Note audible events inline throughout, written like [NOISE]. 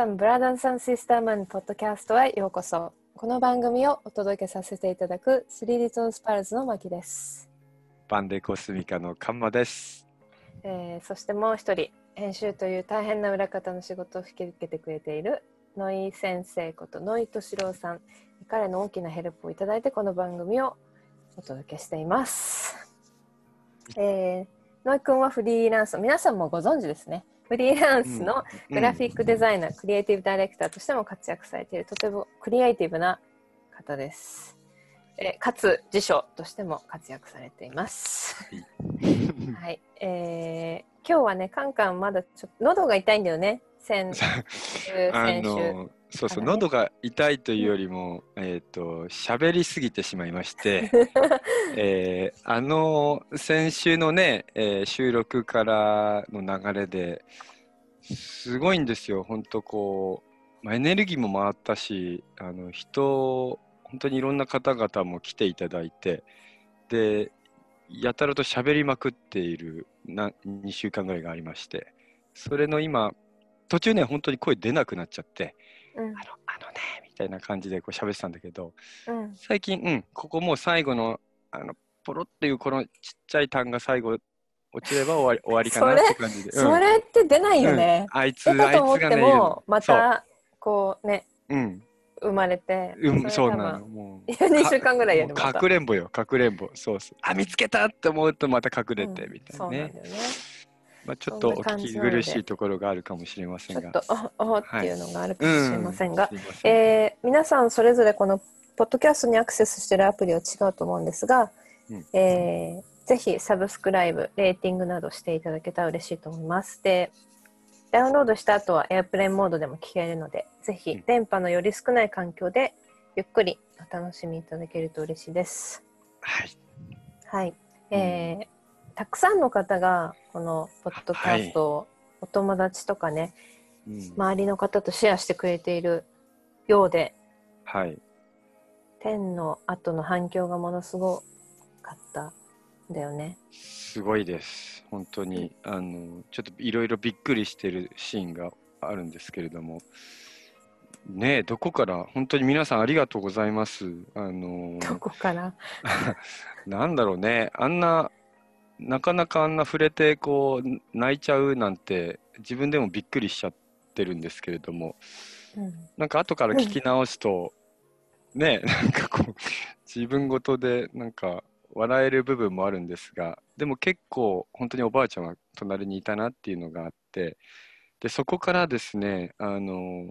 皆さん、ブラダンサンシスターマンポッドキャストへようこそ。この番組をお届けさせていただくスリーリトルスパルズのマキです。バンデコスミカのカンマです。えーそしてもう一人、編集という大変な裏方の仕事を引き受けてくれている野井先生こと野井敏郎さん。彼の大きなヘルプをいただいてこの番組をお届けしています。えー、野井くんはフリーランス、皆さんもご存知ですね。フリーランスのグラフィックデザイナー、クリエイティブダイレクターとしても活躍されているとてもクリエイティブな方です。えーかつ辞書としても活躍されています。うんはい、えー今日はねカンカンまだちょっと喉が痛いんだよね。先週 [LAUGHS] あ先週。のそうそう、ね喉が痛いというよりも、えっ、と喋りすぎてしまいまして、[LAUGHS] えーあの先週のね、えー収録からの流れですごいんですよ。本当こう、まあ、エネルギーも回ったし、あの人本当にいろんな方々も来ていただいて、でやたらと喋りまくっているな2週間ぐらいがありまして、それの今途中ね本当に声出なくなっちゃって。うんあの、あのね、みたいな感じでこう喋ってたんだけど、うん最近、うん、ここもう最後の、あの、ポロっていうこのちっちゃい単が最後落ちれば終わり [LAUGHS] 終わりかなって感じで。うんそれって出ないよね。うんあいつ、出たと思ってあいつがね、いるものまたこうねそう、うん、生まれて、うん、そうなの。の。もう2週間ぐらいやるかくれんぼよ、かくれんぼ。そうそう。あ、見つけたって思うとまた隠れてうんみたいなね。そうなんだよね。まあちょっとお聞き苦しいところがあるかもしれませんが。ちょっとおおっていうのがあるかもしれませんが、うんすいませんえー皆さんそれぞれこのポッドキャストにアクセスしているアプリは違うと思うんですが、うんえーぜひサブスクライブ、レーティングなどしていただけたら嬉しいと思います。で、ダウンロードした後はエアプレインモードでも聞けるので、ぜひうん電波のより少ない環境でゆっくりお楽しみいただけると嬉しいです。はい。はい。えーたくさんの方がこのポッドキャストをお友達とかね、うん周りの方とシェアしてくれているようで、はい。天の後の反響がものすごかったんだよね。すごいです。本当に、あの、ちょっといろいろびっくりしてるシーンがあるんですけれども、ねえ、どこから、本当に皆さんありがとうございます。あの、どこから？[LAUGHS] なんだろうね、あんな、なかなかあんな触れて、こう、泣いちゃうなんて、自分でもびっくりしちゃってるんですけれども、うんなんか後から聞き直すと、ね、なんかこう、自分ごとで、なんか、笑える部分もあるんですが、でも結構、本当におばあちゃんが隣にいたなっていうのがあって、で、そこからですね、あのー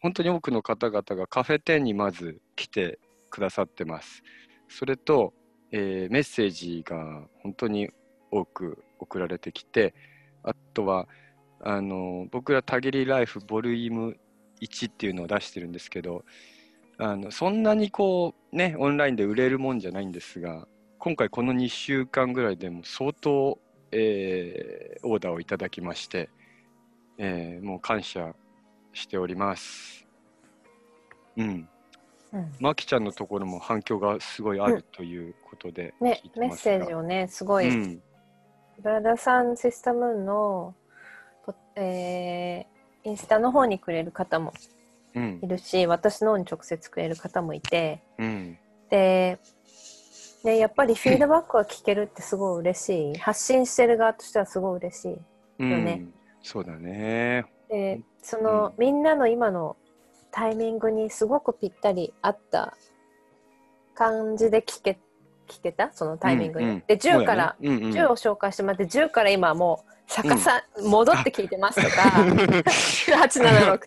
本当に多くの方々がカフェ店にまず来てくださってます。それと、えーメッセージが本当に多く送られてきて、あとは、あの僕らたぎりライフボリューム1っていうのを出してるんですけどあのそんなにこうねオンラインで売れるもんじゃないんですが今回この2週間ぐらいでも相当、えーオーダーをいただきまして、えーもう感謝しております。うん。うん。まきちゃんのところも反響がすごいあるということでね聞い、てメッセージをね、すごい、うん。ブラダーさんシスタムーンの、ポえーインスタの方にくれる方もうん。いるし、私の方に直接くれる方もいて、うん。で、ね、やっぱりフィードバックは聞けるってすごい嬉しい。[LAUGHS] 発信してる側としてはすごい嬉しい。うん。よねそうだね。で、その、うん。みんなの今のタイミングにすごくぴったり合った感じで聞け聞けた？そのタイミングに。うんうん。で10から、ね。うんうん。10を紹介してもらって10から今もう逆さ、戻って聞いてますとか。9876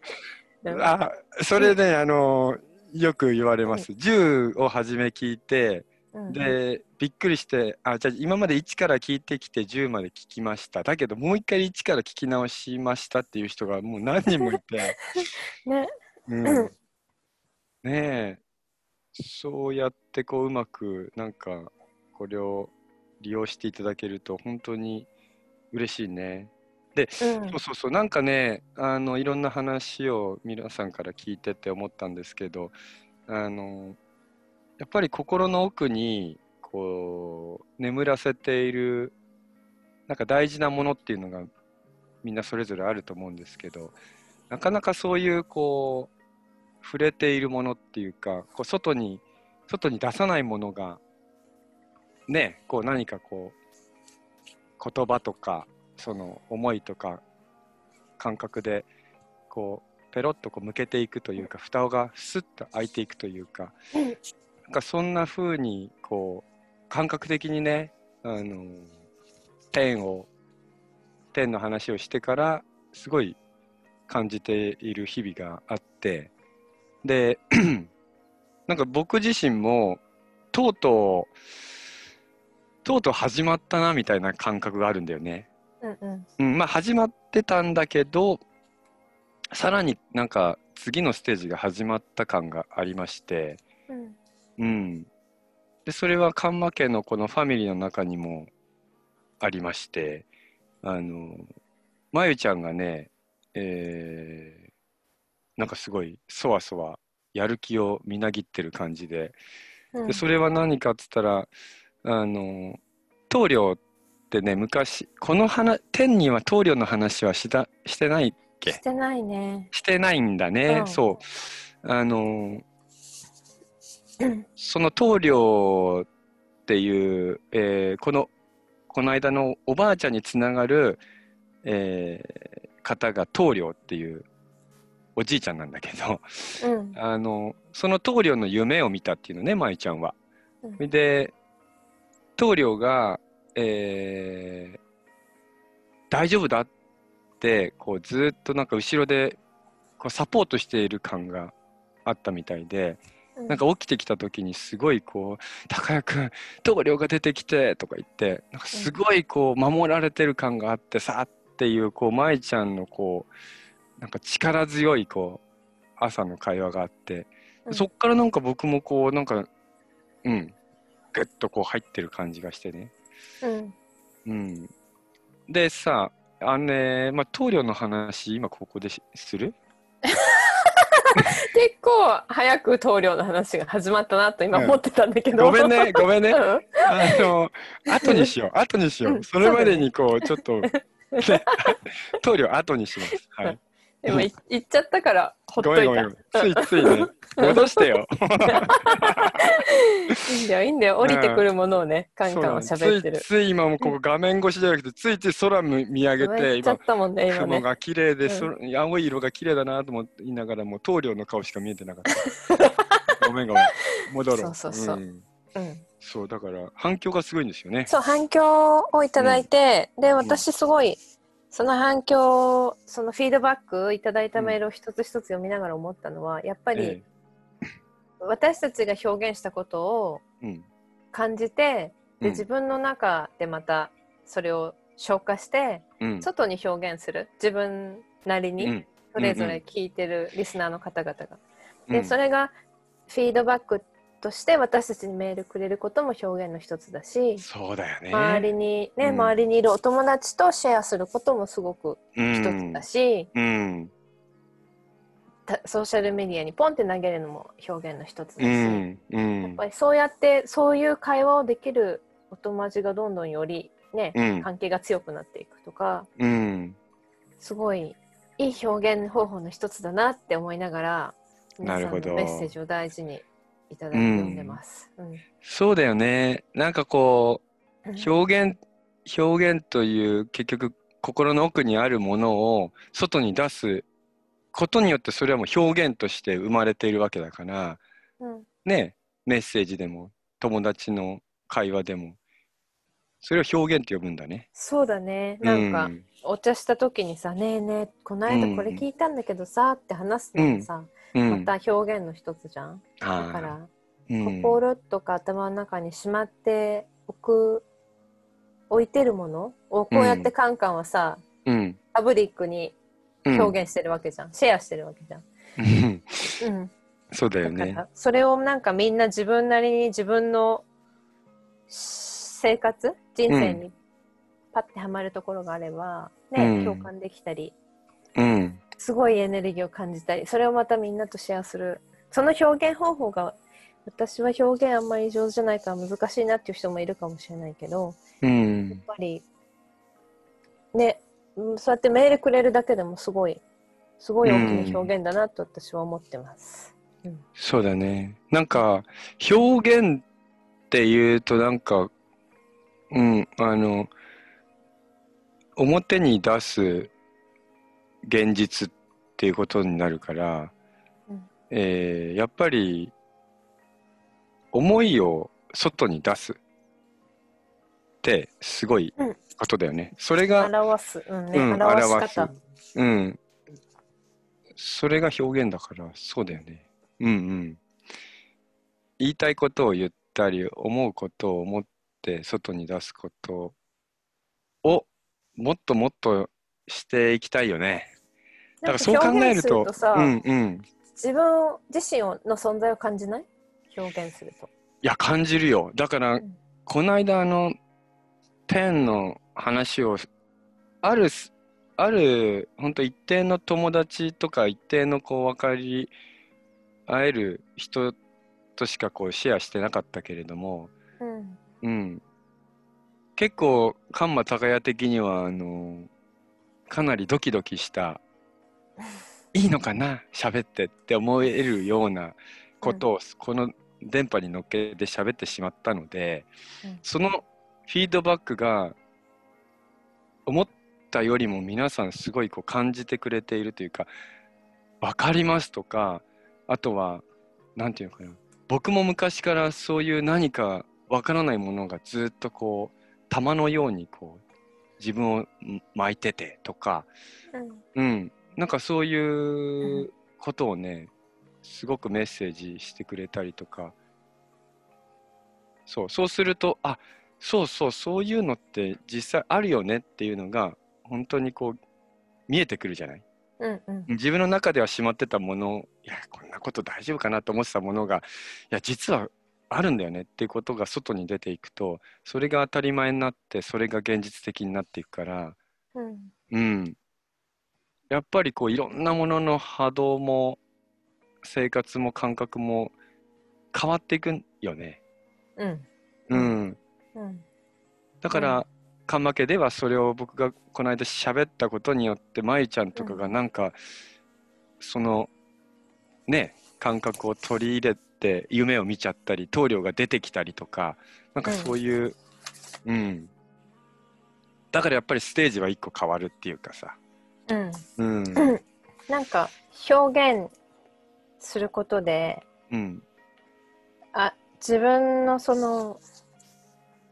うんあそれね、あのよく言われます。10を初め聞いて、うん。で、びっくりして、あ、じゃあ今まで1から聞いてきて10まで聞きました。だけど、もう一回1から聞き直しましたっていう人がもう何人もいて、[LAUGHS] ねうん、[CLEARS THROAT] ねえ、そうやってこう、うまく、なんか、これを利用していただけると、本当に嬉しいね。うん。そうそうそう、なんかね、あのいろんな話を皆さんから聞いてて思ったんですけど、あのやっぱり心の奥にこう眠らせているなんか大事なものっていうのがみんなそれぞれあると思うんですけど、なかなかそういうこう触れているものっていうかこう外に外に出さないものがねこう何かこう言葉とかその思いとか感覚でこうペロッとこう向けていくというか蓋がスッと開いていくというかなんかそんな風にこう感覚的にねあの天を天の話をしてからすごい感じている日々があってで [CLEARS THROAT] なんか僕自身もとうとうとうとう始まったなみたいな感覚があるんだよね。うんうん。うん、まあ始まってたんだけどさらになんか次のステージが始まった感がありまして、うん。うん、でそれはカンマ家のこのファミリーの中にもありまして。あのまゆちゃんがね、えーなんかすごいそわそわやる気をみなぎってる感じで。うん。でそれは何かっつったらあの棟梁ってね昔この話天には棟梁の話はしたしてないっけ？してないね。してないんだね、うん。そう。あのその棟梁っていう、えーこのこの間のおばあちゃんにつながる、えー方が棟梁っていうおじいちゃんなんだけどうん。あのその棟梁の夢を見たっていうのね舞ちゃんは。うん。で棟梁が、えー大丈夫だってこうずっとなんか後ろでこうサポートしている感があったみたいで、なんか起きてきた時にすごいこう「高谷君棟梁が出てきて」とか言ってなんかすごいこう守られてる感があってさっていうこう舞ちゃんのこうなんか力強いこう朝の会話があって、うん。そっからなんか僕もこうなんかうん。グッとこう入ってる感じがしてね。うん。うん、でさあのね、まあ、棟梁の話今ここですする？結構早く棟梁の話が始まったなと今思ってたんだけど。ごめんねごめんね。[LAUGHS] うん。あの後にしよう [LAUGHS] 後にしよう。うん。それまでにこうちょっと、ね、棟梁後にします。はい今い言っちゃったからほっごといた。めんごめんついついね。[LAUGHS] 戻してよ。[LAUGHS] いいんだよいいんだよ。降りてくるものをねカンカンはそうなの。喋ってるつい。つい今もここ画面越しじゃなくてついつい空見見上げて今言っちゃったもんね今ね。雲が綺麗で、うそ青い色が綺麗だなと思いながらもう棟梁の顔しか見えてなかった。[LAUGHS] ごめんごめん。戻ろう。そうそうそう。ん。うん。そうだから反響がすごいんですよね。そう反響をいただいて、で私すごいその反響そのフィードバックいただいたメールを一つ一つ読みながら思ったのはやっぱりえ私たちが表現したことを感じてでうん。自分の中でまたそれを消化してうん。外に表現する。自分なりにうん。それぞれ聞いてるリスナーの方々が。うん。でそれがフィードバックとして私たちにメールくれることも表現の一つだし、そうだよね。周りにね、うん。周りにいるお友達とシェアすることもすごく一つだし、うん。たソーシャルメディアにポンって投げるのも表現の一つだし、うん。うやっんぱりそうやってそういう会話をできるお友達がどんどんよりね、うん。関係が強くなっていくとかうん。すごいいい表現方法の一つだなって思いながら皆さんのなるほどメッセージを大事にいただいてます。うん。そうだよね。なんかこうん。う表現表現という結局心の奥にあるものを外に出すことによってそれはもう表現として生まれているわけだから。うん。ね。メッセージでも友達の会話でもそれを表現って呼ぶんだね。そうだね。なんか、うん。お茶した時にさ「ねえねえこの間これ聞いたんだけどさ」って話すのもさ、うん、また表現の一つじゃん。だから、うん。心とか頭の中にしまっておく置いてるものをこうやってカンカンはさ、うん。パブリックにうん。表現してるわけじゃん、シェアしてるわけじゃん。うん。うん、そうだよね。それをなんかみんな自分なりに自分の生活？人生にパッてはまるところがあれば、ねうん。共感できたりうん。すごいエネルギーを感じたりそれをまたみんなとシェアする。その表現方法が私は表現あんまり上手じゃないから難しいなっていう人もいるかもしれないけどうやっんぱりねうんそうやってメールくれるだけでもすごいすごい大きな表現だなと私は思ってます。そうだね。なんか、表現っていうとなんか、うん、あの、表に出す現実っていうことになるから、うんえーやっぱり、思いを外に出すってすごいうんことだよね。それが、表す、うんね、うん表す方。うん。それが表現だから、そうだよね。うんうん。言いたいことを言ったり、思うことを思って外に出すことをもっともっとしていきたいよね。だからそう考えると、るとさ、うんうん。自分自身の存在を感じない？表現すると。いや、感じるよ。だから、んこの間、あの、ペンの話を、あるす、ある、本当一定の友達とか、一定のこう、分かり合える人としかこう、シェアしてなかったけれども、うん。うん。結構、カンマ高屋的には、あの、かなりドキドキした、いいのかな [LAUGHS] 喋ってって思えるようなことを、この電波に乗っけて喋ってしまったので、うんそのフィードバックが思ったよりも皆さんすごいこう感じてくれているというか「分かります」とかあとは何て言うのかな僕も昔からそういう何かわからないものがずっとこう玉のようにこう自分を巻いててとか、うん。うん、なんかそういうことをね、すごくメッセージしてくれたりとか、そう、そうすると、あ、そうそう、そういうのって実際あるよねっていうのが、本当にこう、見えてくるじゃない？うんうん。自分の中ではしまってたもの、いや、こんなこと大丈夫かなと思ってたものが、いや、実はあるんだよねっていうことが外に出ていくと、それが当たり前になって、それが現実的になっていくから、うんうん。やっぱりこういろんなものの波動も生活も感覚も変わっていくよね。うんうん。うんだから、カンマ家ではそれを僕がこの間喋ったことによって、まゆちゃんとかがなんか、その、ね、感覚を取り入れて夢を見ちゃったり、棟梁が出てきたりとか、なんかそういう、うん。だからやっぱりステージは一個変わるっていうかさ。うんうん。なんか表現することでうん。あ自分のその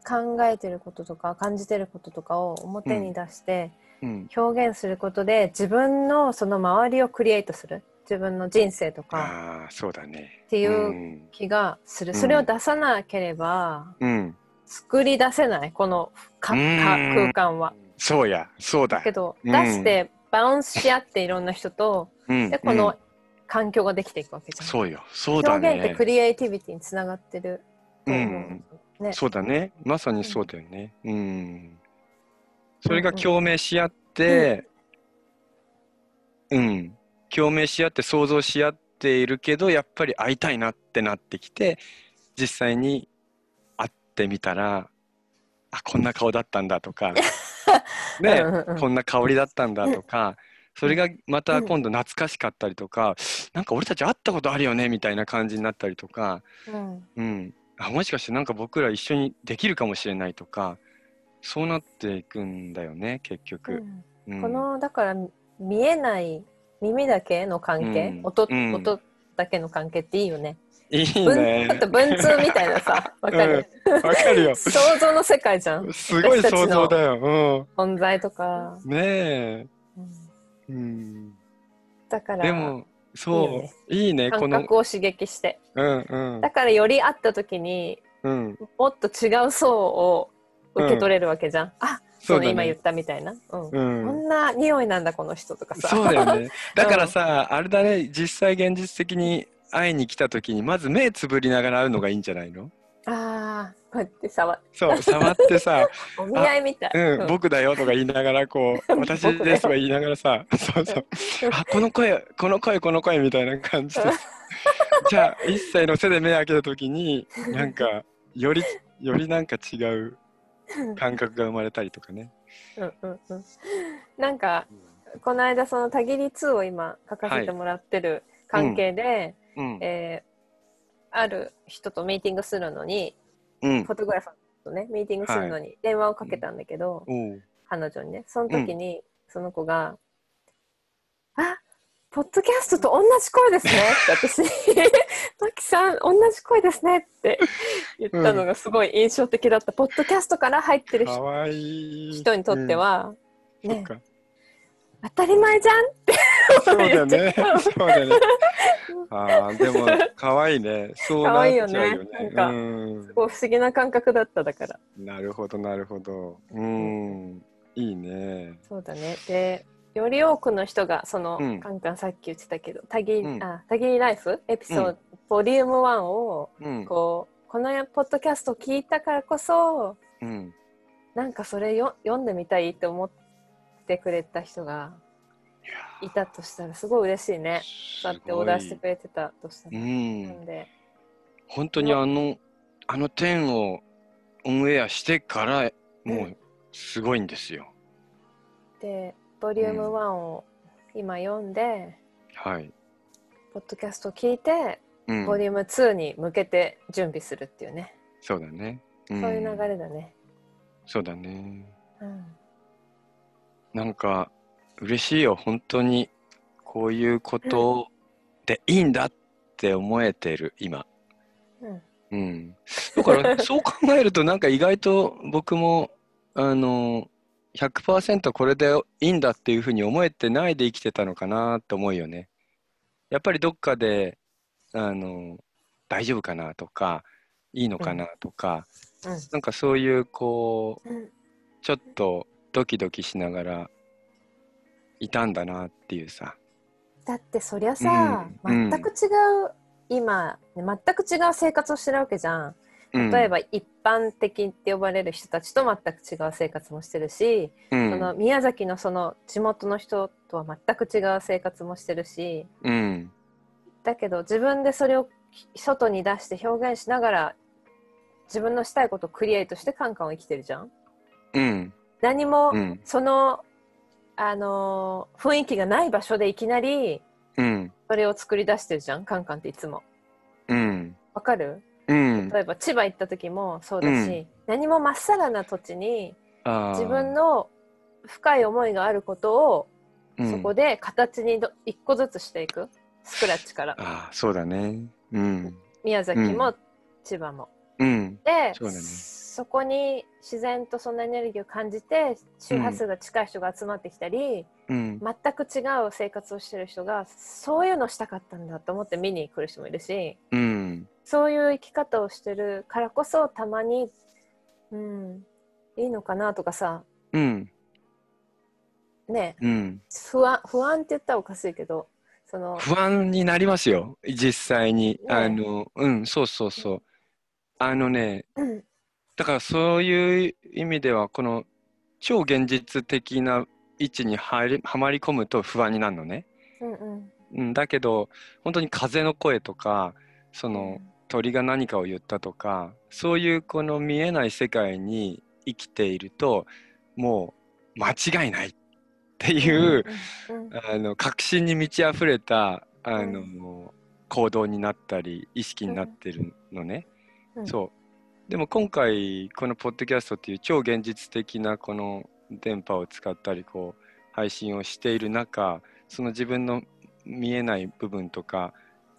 考えてることとか感じてることとかを表に出してうん。表現することで自分のその周りをクリエイトする自分の人生とかああ、そうだね。っていううん気がする、うんそれを出さなければうん。作り出せないこのか空間は。そうや、そうだだ。けどうん出してバウンスし合っていろんな人とうんでこの環境ができていくわけじゃん。そうよ、そうだね表現ってク。リエイティビティにつながってると思う。うんね、そうだね。まさにそうだよね。うん。それが共鳴し合って、うん。共鳴し合って想像し合っているけど、やっぱり会いたいなってなってきて、実際に会ってみたら、あ、こんな顔だったんだとか、[LAUGHS] ね、うんうんうん。こんな香りだったんだとか、それがまた今度懐かしかったりとか、なんか俺たち会ったことあるよねみたいな感じになったりとか、うん。うん、あもしかしてなんか僕ら一緒にできるかもしれないとか、そうなっていくんだよね、結う局。ん。うん。このだから見えない耳だけの関係、うん音うん音だけの関係っていいよね。いい文ねちょっ。と文通みたいなさわかる、わかるよ。想像の世界じゃんすごい想像だよ。存在とか、うん。ねえ。うんうん。だからでも、そう、いいよねいいね、こ感の、覚を刺激してうんうんだからより会った時にうん。もっと違う層を受け取れるわけじゃん、あそうね。今言ったみたいな、うん。うこん。んな匂いなんだこの人とかさ。そうだよね。[LAUGHS] だからさ、あれだね、実際現実的に会いに来た時に、まず目つぶりながら会うのがいいんじゃないの？ああこうやって触そう、触ってさ、[LAUGHS] お見合いみたい、うん、うん。僕だよとか言いながら、こう、[LAUGHS] 私ですとか言いながらさ、そうそう、あ、この声、この声、この声みたいな感じで、じゃあ、一切の背で目開けた時に、なんか、より、よりなんか違う感覚が生まれたりとかね。うんうんうん。なんかこの間そのたぎり2を今書かせてもらってる関係で、うん。えーある人とミーティングするのにうん。フォ。トグラファーとねミーティングするのに電話をかけたんだけど、おう。彼女にね。その時にその子が「あポッドキャストと同じ声ですね」って私「[LAUGHS] マキさん同じ声ですね」って言ったのがすごい印象的だった、ポッドキャストから入ってる人かわいい。人にとっては、うん、ねか。当たり前じゃんってそうだよね。言っそうだよね。ああ、でも、可愛いね。そうなっちゃうよね。いよねなんかうんす。ごい不思議な感覚だっただからなるほど、なるほど。うん。いいね。そうだねでより多くの人がその、うん。カンカンさっき言ってたけど「たぎ,、うん。あたぎりライフ」エピソード、うん。ボリューム1をうん。こうこのポッドキャストを聞いたからこそうん。なんかそれよ読んでみたいって思ってくれた人がいたとしたらすごい嬉しいね。だってオーダーしてくれてたとしたうら、ん。な。んで。本当にあ。の、あの点をオンエアしてから、もう、すごいんですよ。でボリューム1を今読んで、はい。ポッドキャストを聞いて、うん。ボリューム2に向けて準備するっていうね、そうだね。そそういう流れだね。そうだね。うんなんか嬉しいよ本当にこういうことでいいんだって思えてる今うんうんだからそう考えるとなんか意外と僕もあの100%これでいいんだっていうふうに思えてないで生きてたのかなって思うよね。やっぱりどっかであの大丈夫かなとかいいのかなとか、うん。なんかそういうこううん。ちょっとドキドキしながらいたんだなっていうさ。だってそりゃさ、うん。全く違う今全く違う生活をしてるわけじゃん。うん。例えば一般的って呼ばれる人たちと全く違う生活もしてるし、うん。その宮崎のその地元の人とは全く違う生活もしてるしうん。だけど自分でそれを外に出して表現しながら自分のしたいことをクリエイトしてカンカンを生きてるじゃん。うん。何もうん。その、あのー雰囲気がない場所でいきなりうん。それを作り出してるじゃんカンカンっていつも。うん。わかる？うん。例えば千葉行った時もそうだし、うん。何もまっさらな土地に自分の深い思いがあることをうん。そこで形にど一個ずつしていく。スクラッチから。あーそうだね。うん。宮崎もう千葉も。うん。でそね。そこに自然とそのエネルギーを感じて周波数が近い人が集まってきたり、うん。全く違う生活をしてる人がそういうのしたかったんだと思って見に来る人もいるしうんそういう生き方をしてるからこそたまに、うん、いいのかなとかさ。うん。ね。うん。不安不安って言ったらおかしいけどその不安になりますよ。実際に。ね。あのうんそうそうそう。あのねうん。だからそういう意味ではこの超現実的な位置に入りはまり込むと不安になるのね。うんうん。うん、だけど本当に風の声とかその鳥が何かを言ったとかそういうこの見えない世界に生きているともう間違いないっていう、あの確信に満ち溢れたあの、う行動になったり意識になってるのね。うん。そう。でも今回このポッドキャストっていう超現実的なこの電波を使ったりこう配信をしている中その自分の見えない部分とか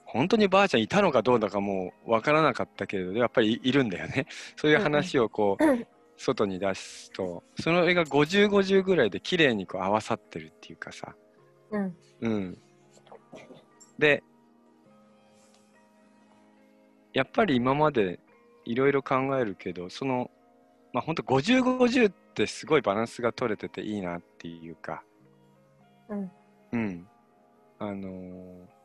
本当にばあちゃんいたのかどうだかもう分からなかったけれどやっぱりいるんだよね。[LAUGHS] そういう話をこう、うん外に出すとその絵が5050ぐらいで綺麗にこう合わさってるっていうかさ。うん。うん。でやっぱり今までいろいろ考えるけどそのまあ本当5050ってすごいバランスが取れてていいなっていうか。うん。うん。あのー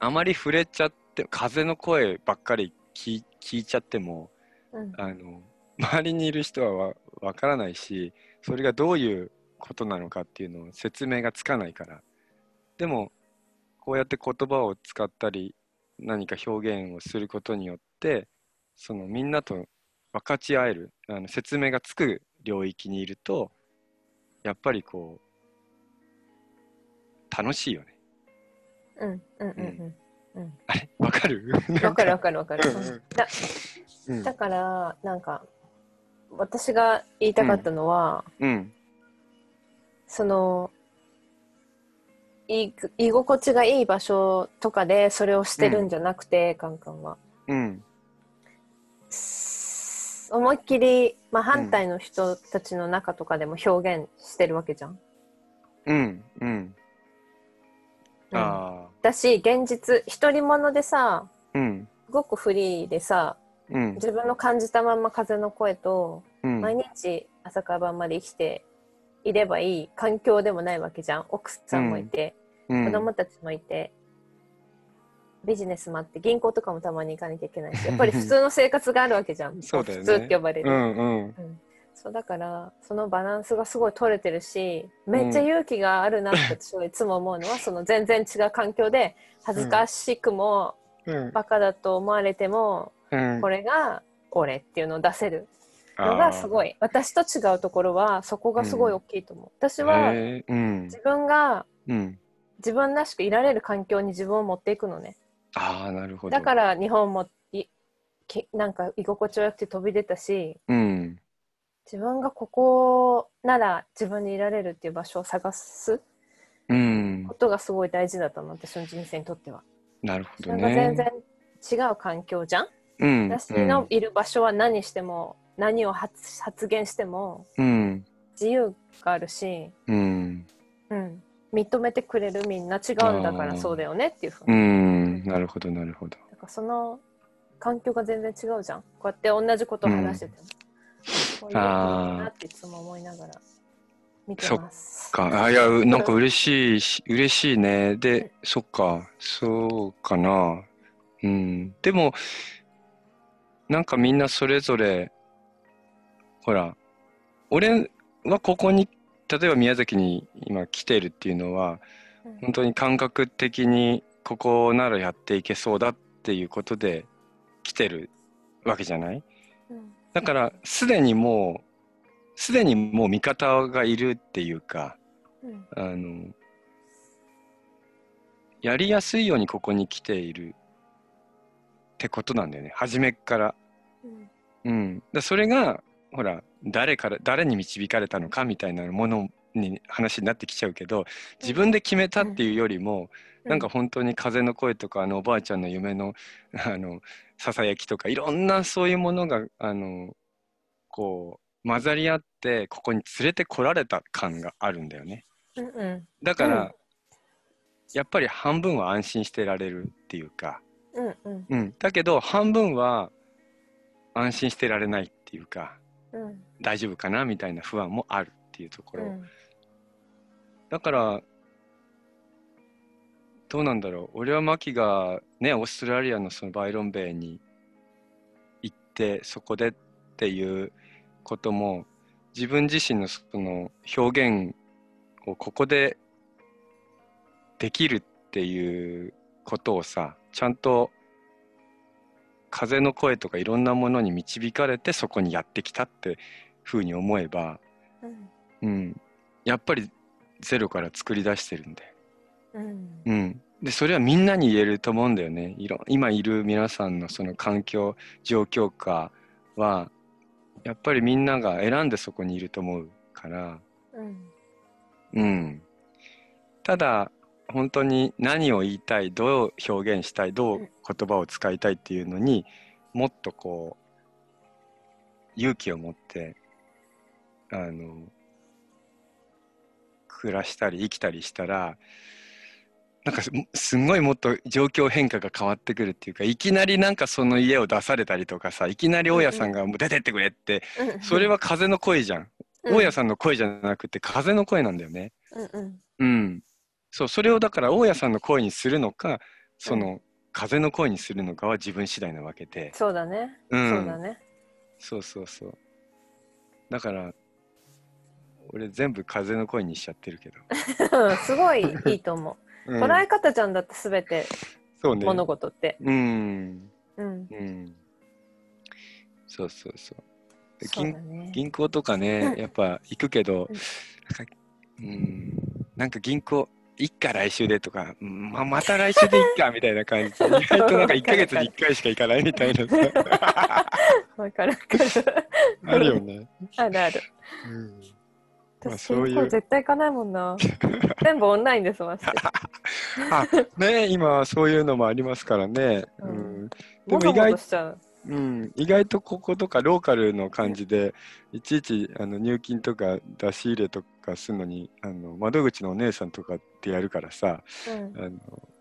あまり触れちゃって風の声ばっかり聞聞いちゃってもうんあの周りにいる人はわわからないしそれがどういうことなのかっていうのを説明がつかないからでもこうやって言葉を使ったり何か表現をすることによってそのみんなと分かち合えるあの説明がつく領域にいるとやっぱりこう楽しいよね。うんうんうんうんあれ？わかる？うん。わかるわかるわかる。だうんだからなんか私が言いたかったのは、うん。そのい居心地がいい場所とかでそれをしてるんじゃなくて、カンカンは。うん。思いっきり、まあ、反対の人たちの中とかでも表現してるわけじゃん。うん。うん。うんああ。だし現実独り者でさうん。すごくフリーでさうん。自分の感じたまんま風の声とうん。毎日朝から晩まで生きていればいい環境でもないわけじゃん奥さんもいて、うん子供たちもいてビジネスもあって銀行とかもたまに行かなきゃいけないし [LAUGHS] やっぱり普通の生活があるわけじゃんそうだよね普通って呼ばれる、うんうん。そうだからそのバランスがすごい取れてるしめっちゃ勇気があるなって私はいつも思うのは、[LAUGHS] その全然違う環境で恥ずかしくもうん。バカだと思われても、うん。これが俺っていうのを出せるのがすごい。私と違うところはそこがすごい大きいと思う、私はへえうん。自分がうん。自分らしくいられる環境に自分を持っていくのね。ああ、なるほど。だから日本もいきなんか居心地よくて飛び出たしうん。自分がここなら自分にいられるっていう場所を探すうんこ。とがすごい大事だったの私の人生にとっては。なるほどなんか全ね。然違う環境じゃん？うん。私のいる場所は何しても何を発発言してもうん。自由があるし、うん。うん、認めてくれるみんな違うんだからそうだよねっていうふううに。ん。なるほど、なるほど。だからその環境が全然違うじゃんこうやって同じことを話してても。こういうなっていつも思いながら見てます。か。あ、いや、うなんか嬉しいし、嬉しいね。で、そっか。そうかな。うん。でも、なんかみんなそれぞれ、ほら、俺はここに、例えば宮崎に今来てるっていうのは、うん本当に感覚的にここならやっていけそうだっていうことで来てるわけじゃない？うんだからすでにもうすでにもう味方がいるっていうかうん。あのやりやすいようにここに来ているってことなんだよね。初めっから。うん。うん、だそれがほら誰から誰に導かれたのかみたいなものに話になってきちゃうけど自分で決めたっていうよりも、なんか本当に風の声とかあのおばあちゃんの夢の [LAUGHS] あのささやきとかいろんなそういうものがあのこう混ざり合ってここに連れてこられた感があるんだよね。うんうん。だから、うん。やっぱり半分は安心してられるっていうか、うんうん。うん、だけど半分は安心してられないっていうかうん。大丈夫かなみたいな不安もあるっていうところ、うん。だからどうなんだろう。俺はマキがねオーストラリアのそのバイロンベイに行ってそこでっていうことも自分自身のその表現をここでできるっていうことをさちゃんと風の声とかいろんなものに導かれてそこにやってきたってふうに思えば、うん。うん、やっぱりゼロから作り出してるんで、うん。うん、でそれはみんなに言えると思うんだよね。いろ今いる皆さんのその環境状況下はやっぱりみんなが選んでそこにいると思うから、うん。うん、ただ本当に何を言いたいどう表現したいどう言葉を使いたいっていうのにもっとこう勇気を持ってあの暮らしたり生きたりしたらなんかすすんごいもっと状況変化が変わってくるっていうかいきなりなんかその家を出されたりとかさいきなり大家さんが「もう出てってくれ」ってうんそれは風の声じゃん。大家さんの声じゃなくて風の声なんだよね。うんうん。うん、そうそれをだから大家さんの声にするのかその風の声にするのかは自分次第なわけで、そうだね。うん、そうだね。そうそうそう。だから俺全部風の声にしちゃってるけど、う [LAUGHS] んすごいいいと思ううん。捉え方じゃんだって全てそうね。物事って。うん。うん。うん。そうそうそう。で銀行とかねやっぱ行くけどうん。なんか銀行いっか来週でとか、うんままた来週でいっかみたいな感じ。で、[LAUGHS] 意外となんか1ヶ月に1回しか行かないみたいなさ、わかるわかる。[LAUGHS] あるよね。あるある。うん。まあ私、そういう絶対行かないもんな。[LAUGHS] 全部オンラインですまして。[LAUGHS] あね今そういうのもありますからね。ううんん、でも意外ぞしちゃう。うん、意外とこことかローカルの感じでいちいちあの入金とか出し入れとかするのにあの窓口のお姉さんとかってやるからさうんあの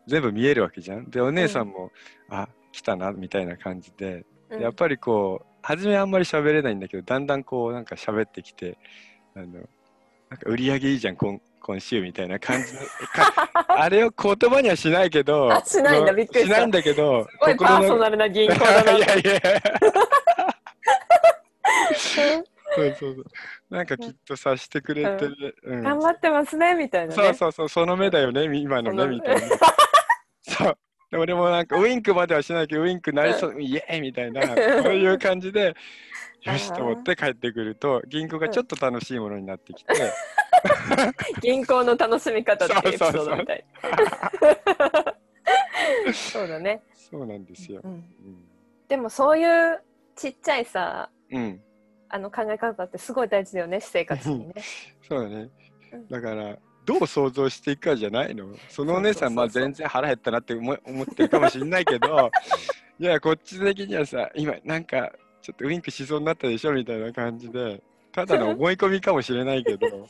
全部見えるわけじゃん。でお姉さんも、あ来たなみたいな感じで、うんやっぱりこう初めあんまり喋れないんだけどだんだんこうなんか喋ってきてあのなんか売り上げいいじゃん今今週みたいな感じ [LAUGHS] あれを言葉にはしないけどあしないんだびっくりしないんだけどすごいパーソナルな銀行だな。[LAUGHS] いやいや。[LAUGHS] そうそうそう。なんかきっと察してくれてる、うん。頑張ってますねみたいなね。そうそうそうその目だよね今のねみたいな。そうで俺もなんかウインクまではしないけどウインクなりそうイエーイみたいな [LAUGHS] そういう感じでよしと思って帰ってくると銀行がちょっと楽しいものになってきて、[LAUGHS] 銀行の楽しみ方ってエピソードみたい。[LAUGHS] そうだね。そうなんですよ。でもそういうちっちゃいさうん、あの考え方ってすごい大事だよね私生活にね。そうだね。うん。だから、どう想像していくかじゃないの？そのお姉さん、まあ全然腹減ったなって思い思ってるかもしれないけど、[LAUGHS] いや、こっち的にはさ、今、なんか、ちょっとウインクしそうになったでしょみたいな感じで、ただの思い込みかもしれないけど、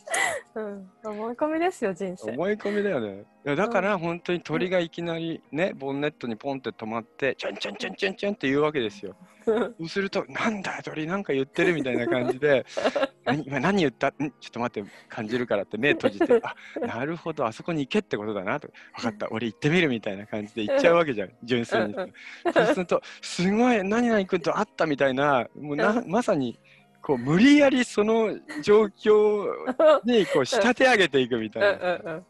うん、思い込みですよ人生。思い込みだよね。いやだから、本当に鳥がいきなりね、ボンネットにポンって止まって、ちょんちょんちょんちょんちょんって言うわけですよ。そうすると、なんだ、鳥なんか言ってるみたいな感じで、[LAUGHS] 何今何言ったん？ちょっと待って、感じるからって目閉じて、[LAUGHS] あなるほど、あそこに行けってことだなと、分かった、俺行ってみるみたいな感じで行っちゃうわけじゃん、純粋にうん。そうすると、すごい、何々君と会ったみたいな、もうなうまさに、こう無理やりその状況に [LAUGHS] こう仕立て上げていくみたうんいな、うんうん。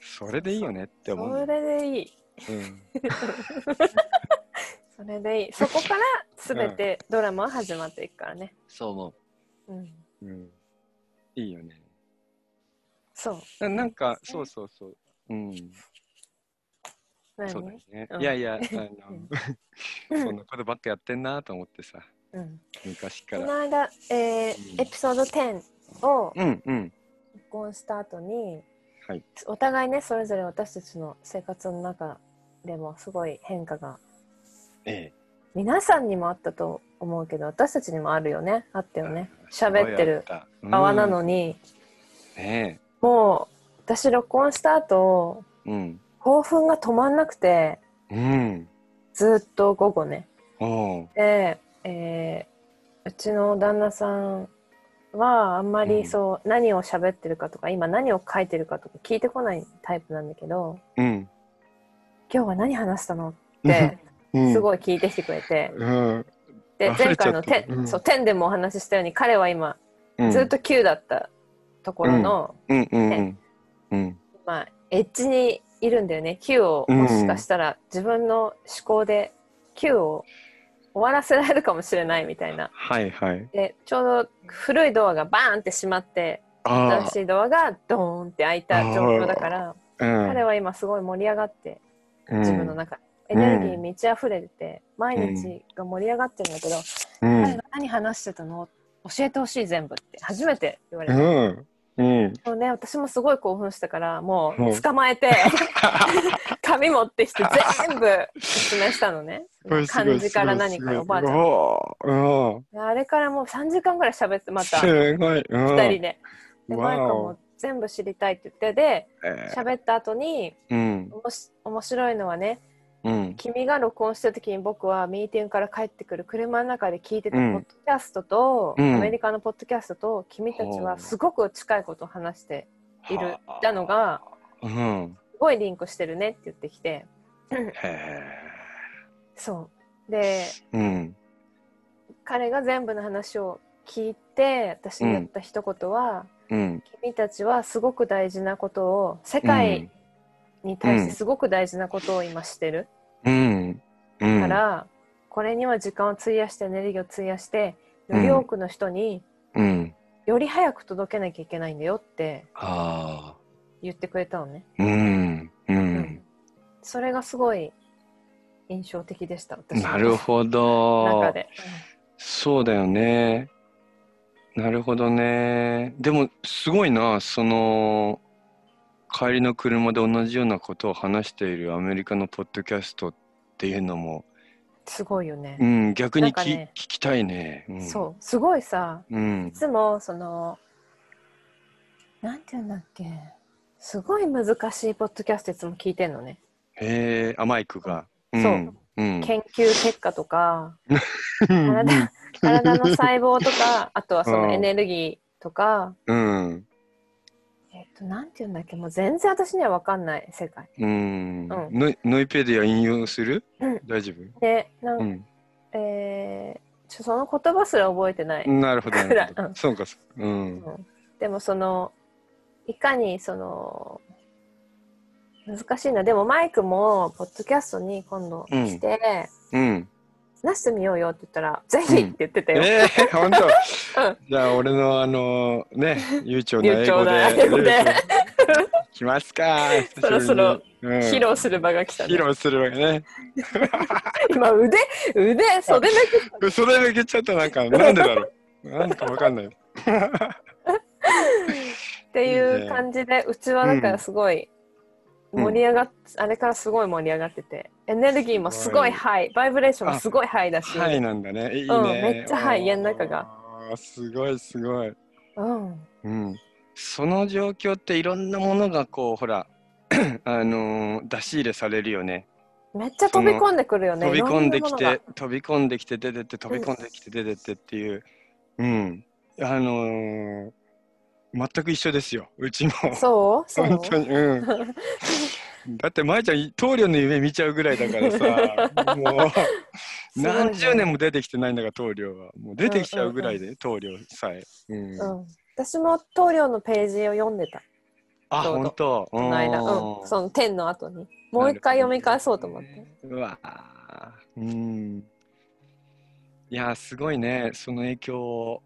それでいいよねって思うんそ。れでいい。うんそれでいい。そこからすべてドラマは始まっていくからね。そう思うん。う。うん。いいよね。そう。ななんか、そうそうそう。うん。何？そうだよね。うんいやいや、あうんの、[LAUGHS] [LAUGHS] そんなことばっかやってんなと思ってさ、うん。昔から。この間、えーうんエピソード10をうんうん。録音した後に、はいお互いねそれぞれ私たちの生活の中でもすごい変化がええ。皆さんにもあったと思うけど私たちにもあるよねあったよね喋ってる。泡なのうんに、ねもう私録音した後え。うん。興奮が止まんなくてうん。ずっと午後ねで、えーうちの旦那さんはあんまりそう、何を喋ってるかとか今何を書いてるかとか聞いてこないタイプなんだけどうん。今日は何話したのってうん。すごい聞いてきてくれて、うん。で前回のて、うんそう天でもお話ししたように彼は今うん。ずっと Q だったところの、うんうんうん。うん。まあエッジにいるんだよね Q をもしかしたら自分の思考で Q を終わらせられるかもしれないみたいな。はいはい。でちょうど古いドアがバーンって閉まってあ新しいドアがドーンって開いた状況だからあ。うん。彼は今すごい盛り上がってうん。自分の中で、エネルギーに満ち溢れてて毎日が盛り上がってるんだけど、うん。彼が何話してたの？教えてほしい全部って。初めて言われた、うん。うん。そうね、私もすごい興奮したからもう捕まえて [LAUGHS] 紙持ってきて全部説明したのね [LAUGHS] 漢字から何からおばあちゃんあれからもう3時間ぐらい喋ってまたすごい。うん。2人で。でマイカも全部知りたいって言ってでえー喋った後にうん。おもし面白いのはねうん。君が録音した時に僕はミーティングから帰ってくる車の中で聞いてたうんポッドキャストと、うんアメリカのポッドキャストと君たちはすごく近いことを話しているはあたのがうん。すごいリンクしてるねって言ってきて。そうでうん。彼が全部の話を聞いて私に言った一言は、うん。君たちはすごく大事なことを世界に対してすごく大事なことを今してる、うん。うん。から、これには時間を費やしてエネルギーを費やしてより多くの人にうん。より早く届けなきゃいけないんだよって。言ってくれたのね。うん。う。うんそれがすごい印象的でした、私のなるほど中。で。そうだよね。なるほどね。でも、すごいな、その、帰りの車で同じようなことを話しているアメリカのポッドキャストっていうのも、すごいよねう。ん、逆にき、ね聞きたいね。うん、そう、すごいさ、う。んい。つもその、なんていうんだっけ、すごい難しいポッドキャストいつも聞いてんのね。へえ、あ、マイクが。そう。研究結果とか、体体の細胞とか、あとはそのエネルギーとか、うん。えっと、なんていうんだっけ、もう全然私には分かんない世界。うん。うんノイノイペディア引用する？うん大丈夫？で、なんうん。えーちょその言葉すら覚えてない。なるほど。うんそうか、そううん。うんでもそのいかにその難しいなでもマイクもポッドキャストに今度来て、うん。話してみようよって言ったら「ぜひ!」って言ってたよ。ええー、本当。[LAUGHS] うんじゃあ、俺のあのね、[LAUGHS] 悠長な英語で。語で来ますか。そろそろうん披露する場が来た、ね。披露するわけね。[LAUGHS] 今腕腕袖めくそれめけちゃったなんか、なんでだろう。なんかわかんない。っていう感じでうちはだからすごい盛り上がっ、あれからすごい盛り上がっててエネルギーもすごいハイバイブレーションもすごいハイだし、はいなんだね。いいね。うんめっちゃはい家の中が。すごいすごい。うん、うん。その状況っていろんなものがこう、ほら、[CLEARS THROAT] あのー出し入れされるよね。めっちゃ飛び込んでくるよね飛び込んできて、飛び込んできて出てって、飛び込んできて出てってっていう。うん。あのー全く一緒ですよ。うちも。がそう？そう？本当に。うん。[LAUGHS] だって、舞ちゃん、棟梁の夢見ちゃうぐらいだからさ、[LAUGHS] もう、何十年も出てきてないんだから、棟梁は。もう出てきちゃうぐらいで、棟梁さえ。うん。うん、私も棟梁のページを読んでたあ、本当？この間、うん、その天の後にもう一回読み返そうと思って、うわーうん。いやー、すごいね。その影響を、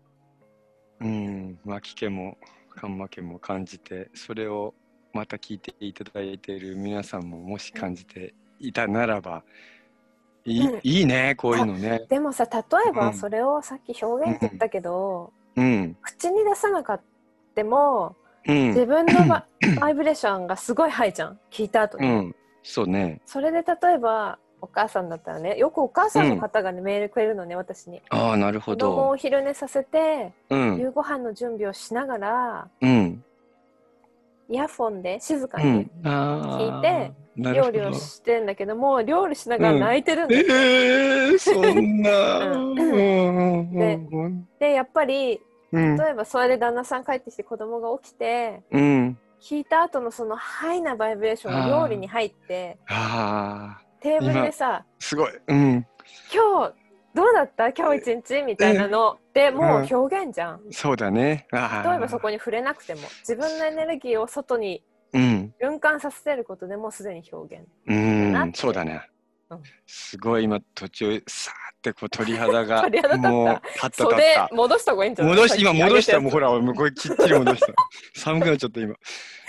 うん、牧家も、神間家も感じて、それをまた聞いていただいている皆さんも、もし感じていたならば、いい,、うんいいね、こういうのね。でもさ例えばうんそれをさっき表現って言ったけど、うん。口に出さなかってもうん。自分のバ [COUGHS] バイブレーションがすごいハイじゃん聞いた後に、うん。そうね。それで例えばお母さんだったらねよくお母さんの方がね、メールくれるのね私にああ、なるほ子供をど。お昼寝させて、うん。夕ご飯の準備をしながらうん。イヤフォンで静かに。聞いて料理をしてんだけども料理しながら泣いてるんだよ、えー、そんな。うんうんでうんでやっぱりうん例えばそれで旦那さん帰ってきて子供が起きてうん。聞いた後のそのハイなバイブレーションが料理に入ってああ、テーブルでさすごい。うん。「今日どうだった？今日一日?」みたいなのでもう表現じゃん。そうだね。例えばそこに触れなくても自分のエネルギーを外にうん。循環させることでもうすでに表現。うん。そうだねうん。すごい今途中さーってこう鳥肌が [LAUGHS] 鳥肌もう立った立袖。戻した方がいいんじゃない戻し今戻したもうほら。らもうこれきっちり戻した。寒くなっちゃった今。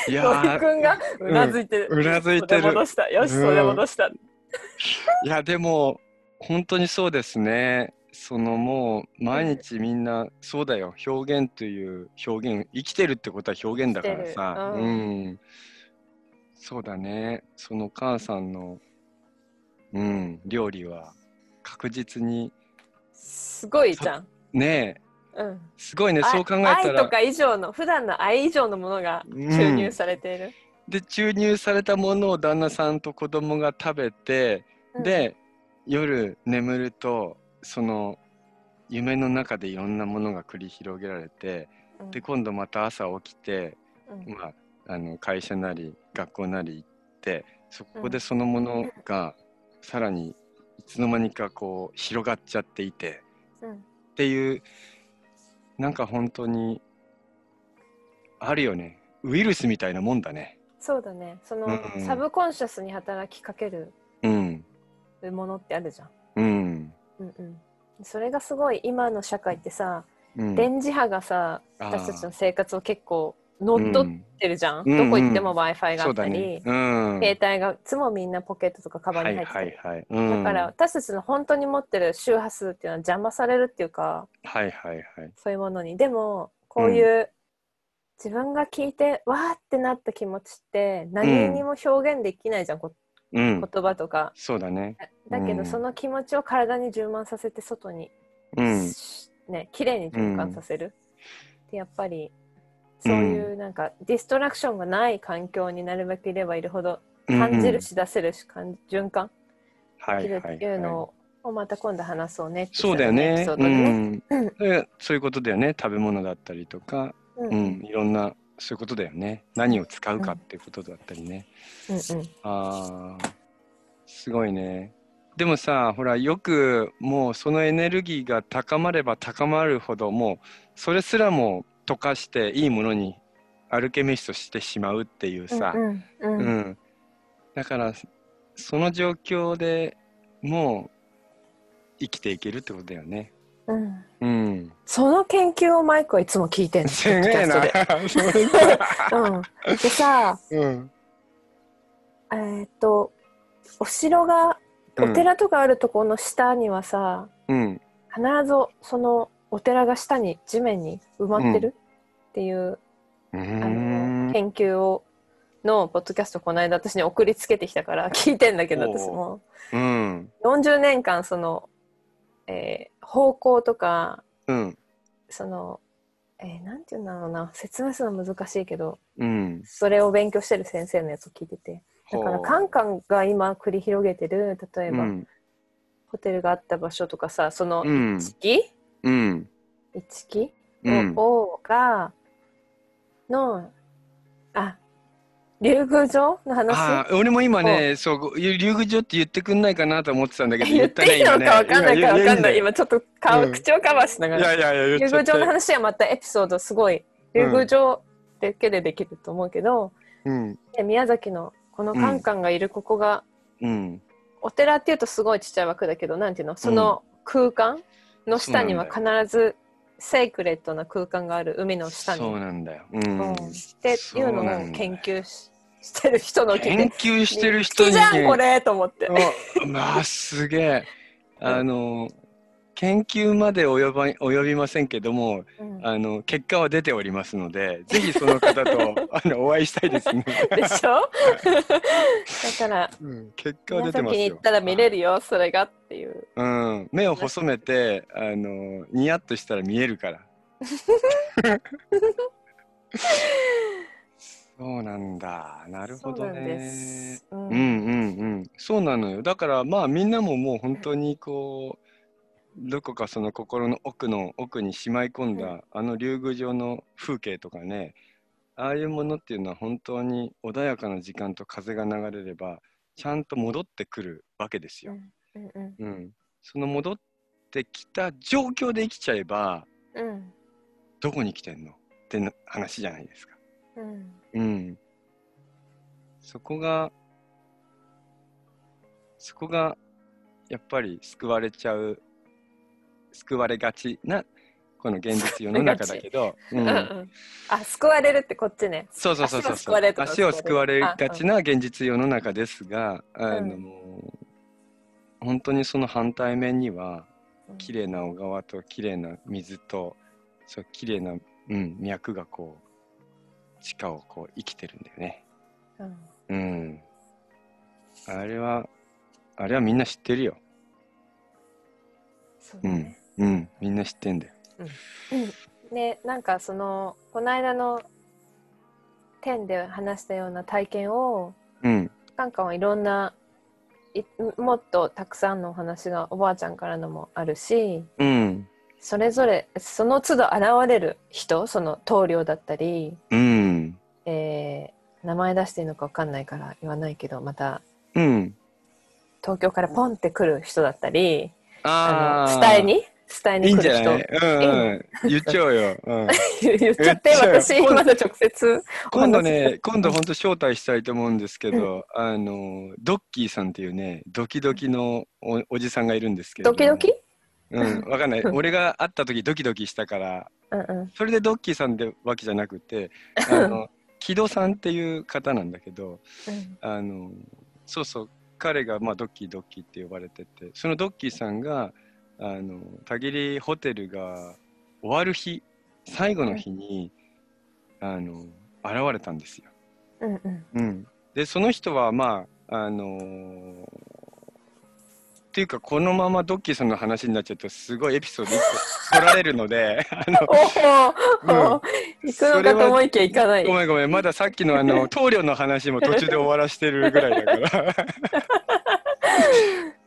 いやーくんがうなずいてる。うなずいてる袖戻。した。よし、うん袖戻した。いやでも本当にそうですね。そのもう毎日みんなそうだよ。表現という表現生きてるってことは表現だからさ、ううん。ん、そうだね。そのお母さんのうん料理は確実にすごいじゃん。ね。えうん。すごいね。あそう考えたら。愛とか以上の普段の愛以上のものがうん。注入されている。で注入されたものを旦那さんと子供が食べて、うん、で夜眠るとその夢の中でいろんなものが繰り広げられてうん、で今度また朝起きて、うん。まあ、あの会社なり学校なり行ってそこでそのものがさらにいつの間にかこう広がっちゃっていてうん。っていうなんか本当にあるよね。ウイルスみたいなもんだね。そうだね。その、うんサブコンシャスに働きかけるうんものってあるじゃん。うんうんうん。それがすごい今の社会ってさ、うん、電磁波がさ私たちの生活を結構乗っ取ってるじゃん、うんどこ行っても w i f i があったり。うん。携帯がいつもみんなポケットとかカバンはいに入ってて、はいはい。うんだから、私たちの本当に持ってる周波数っていうのは邪魔されるっていうかはいはいはい。そういうものにでもこういう、自分が聞いてわーってなった気持ちって何にも表現できないじゃん、こうん。言葉とかそうだね。だけど、うんその気持ちを体に充満させて外に、うん。ね綺麗に循環させる、でやっぱりそういうなんか、ディストラクションがない環境になるべくいればいるほど感じるし出せるし、感循環はいできるはいっていうのはい。を、をまた今度話そうねそうだよねエピソ。ードうん。でそういうことだよね。食べ物だったりとか、うんうん。いろんな、そういうことだよね。何を使うかっていうことだったりね。うんうんああ、すごいね。でもさ、ほら、よくもうそのエネルギーが高まれば高まるほど、もうそれすらも溶かしていいものにアルケミストしてしまうっていうさ、うんうんううんん。だから、その状況でもう生きていけるってことだよね。うんうん。その研究をマイクはいつも聞いてんのすげえな。うん、でさ [LAUGHS] うん。えーっとお城がお寺とかあるところの下にはさ、うん。必ずそのお寺が下に地面に埋まってるっていう、うあんの研究をのポッドキャストこの間私に送りつけてきたから聞いてんだけど私もうん。40年間その、えー方向とかうん。その、えーなんて言うんだろうな説明するの難しいけどうん。それを勉強してる先生のやつを聞いててだからカンカンが今繰り広げてる例えば、うん。ホテルがあった場所とかさそのうん一期、うん。一期うん。をがのあ竜宮城の話？俺も今ね、そう、竜宮城って言ってくんないかなと思ってたんだけど、言っていいのか分かんないか分かんない。今ちょっと顔、うん。口をカバーしながら。いやいやいや、竜宮城の話はまたエピソードすごい、竜宮城だけでできると思うけど、うん。で宮崎のこのカンカンがいるここが、うん。お寺っていうとすごいちっちゃい枠だけど、なんていうの？その空間の下には必ずセイクレットな空間がある海の下に。そうなんだよ。ううんん。っていうのを研究ししてる人の研て究してる好人にきじゃんこれと思って。あまあ、すげえ。あの、研究まで及ば及びませんけども、うんあの結果は出ておりますので、ぜひその方と [LAUGHS] あのお会いしたいですね。でしょ？[LAUGHS] だからうん、結果は宮出てますよ。崎に行ったら見れるよそれがっていううん、目を細めて、あのニヤッとしたら見えるから。[LAUGHS] そうなんだ。なるほどねす。うんうんうんうん。そうなのよ。だからまあみんなももう本当にこう、どこかその心の奥の奥にしまい込んだ、うんあの竜宮城の風景とかね、ああいうものっていうのは本当に穏やかな時間と風が流れれば、ちゃんと戻ってくるわけですよ。うんうんうん、その戻ってきた状況で生きちゃえばうんどこに来てんの？ってな話じゃないですか。うんうん。そこがそこがやっぱり救われちゃう救われがちなこの現実世の中だけど、ううん。んうん。あ救われるってこっちね。そうそうそうそう。足を救われると。か足を救われがちな現実世の中ですが、あの、う本当にその反対面にはうん。綺麗な小川と綺麗な水とそう綺麗な、うん、脈がこう地下をこう生きてるんだよね。うん。うん。あれはあれはみんな知ってるよ。うんそうだね、うん、みんな知ってんだよ。でなんかそのこの間の点で話したような体験をうん、カンカンはいろんないもっとたくさんのお話がおばあちゃんからのもあるしうん、それぞれその都度現れる人その棟梁だったり、うん、えー名前出していいのか分かんないから言わないけどまたうん。東京からポンって来る人だったりああ、あの伝えに伝えいいんじに来る人ゃない？うん、うん、言っちゃおうよ。うん、[LAUGHS] 言っちゃって私まだ直接。今度ね、今度本当招待したいと思うんですけど、あの、ドッキーさんっていうね、ドキドキのおおじさんがいるんですけど、ドキドキ？うん、わかんない。俺が会った時ドキドキしたから、うんうん。それでドッキーさんってわけじゃなくて、あの、木戸さんっていう方なんだけど、うん。あの、そうそう、彼が、まあ、ドッキードッキーって呼ばれてて、そのドッキーさんが、あの、たぎりホテルが終わる日、最後の日に、あの、現れたんですよ。うんうんうん。で、その人は、まあ、あのーっていうか、このままドッキーさんの話になっちゃうと、すごいエピソード一個取られるので、[LAUGHS] 行くのかと思いきや行かない。ごめんごめん、まださっきのあの、[LAUGHS] 棟梁の話も途中で終わらしてるぐらいだから。[LAUGHS]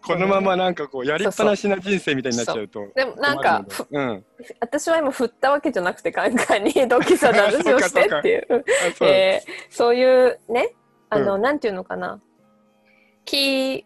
このままなんかこう、やりっぱなしな人生みたいになっちゃうと。でもなんか、ふうん。私は今振ったわけじゃなくて、カンカンにドッキーさんの話をしてっていう。あそうえーそういうね、あの、うなんていうのかな、キー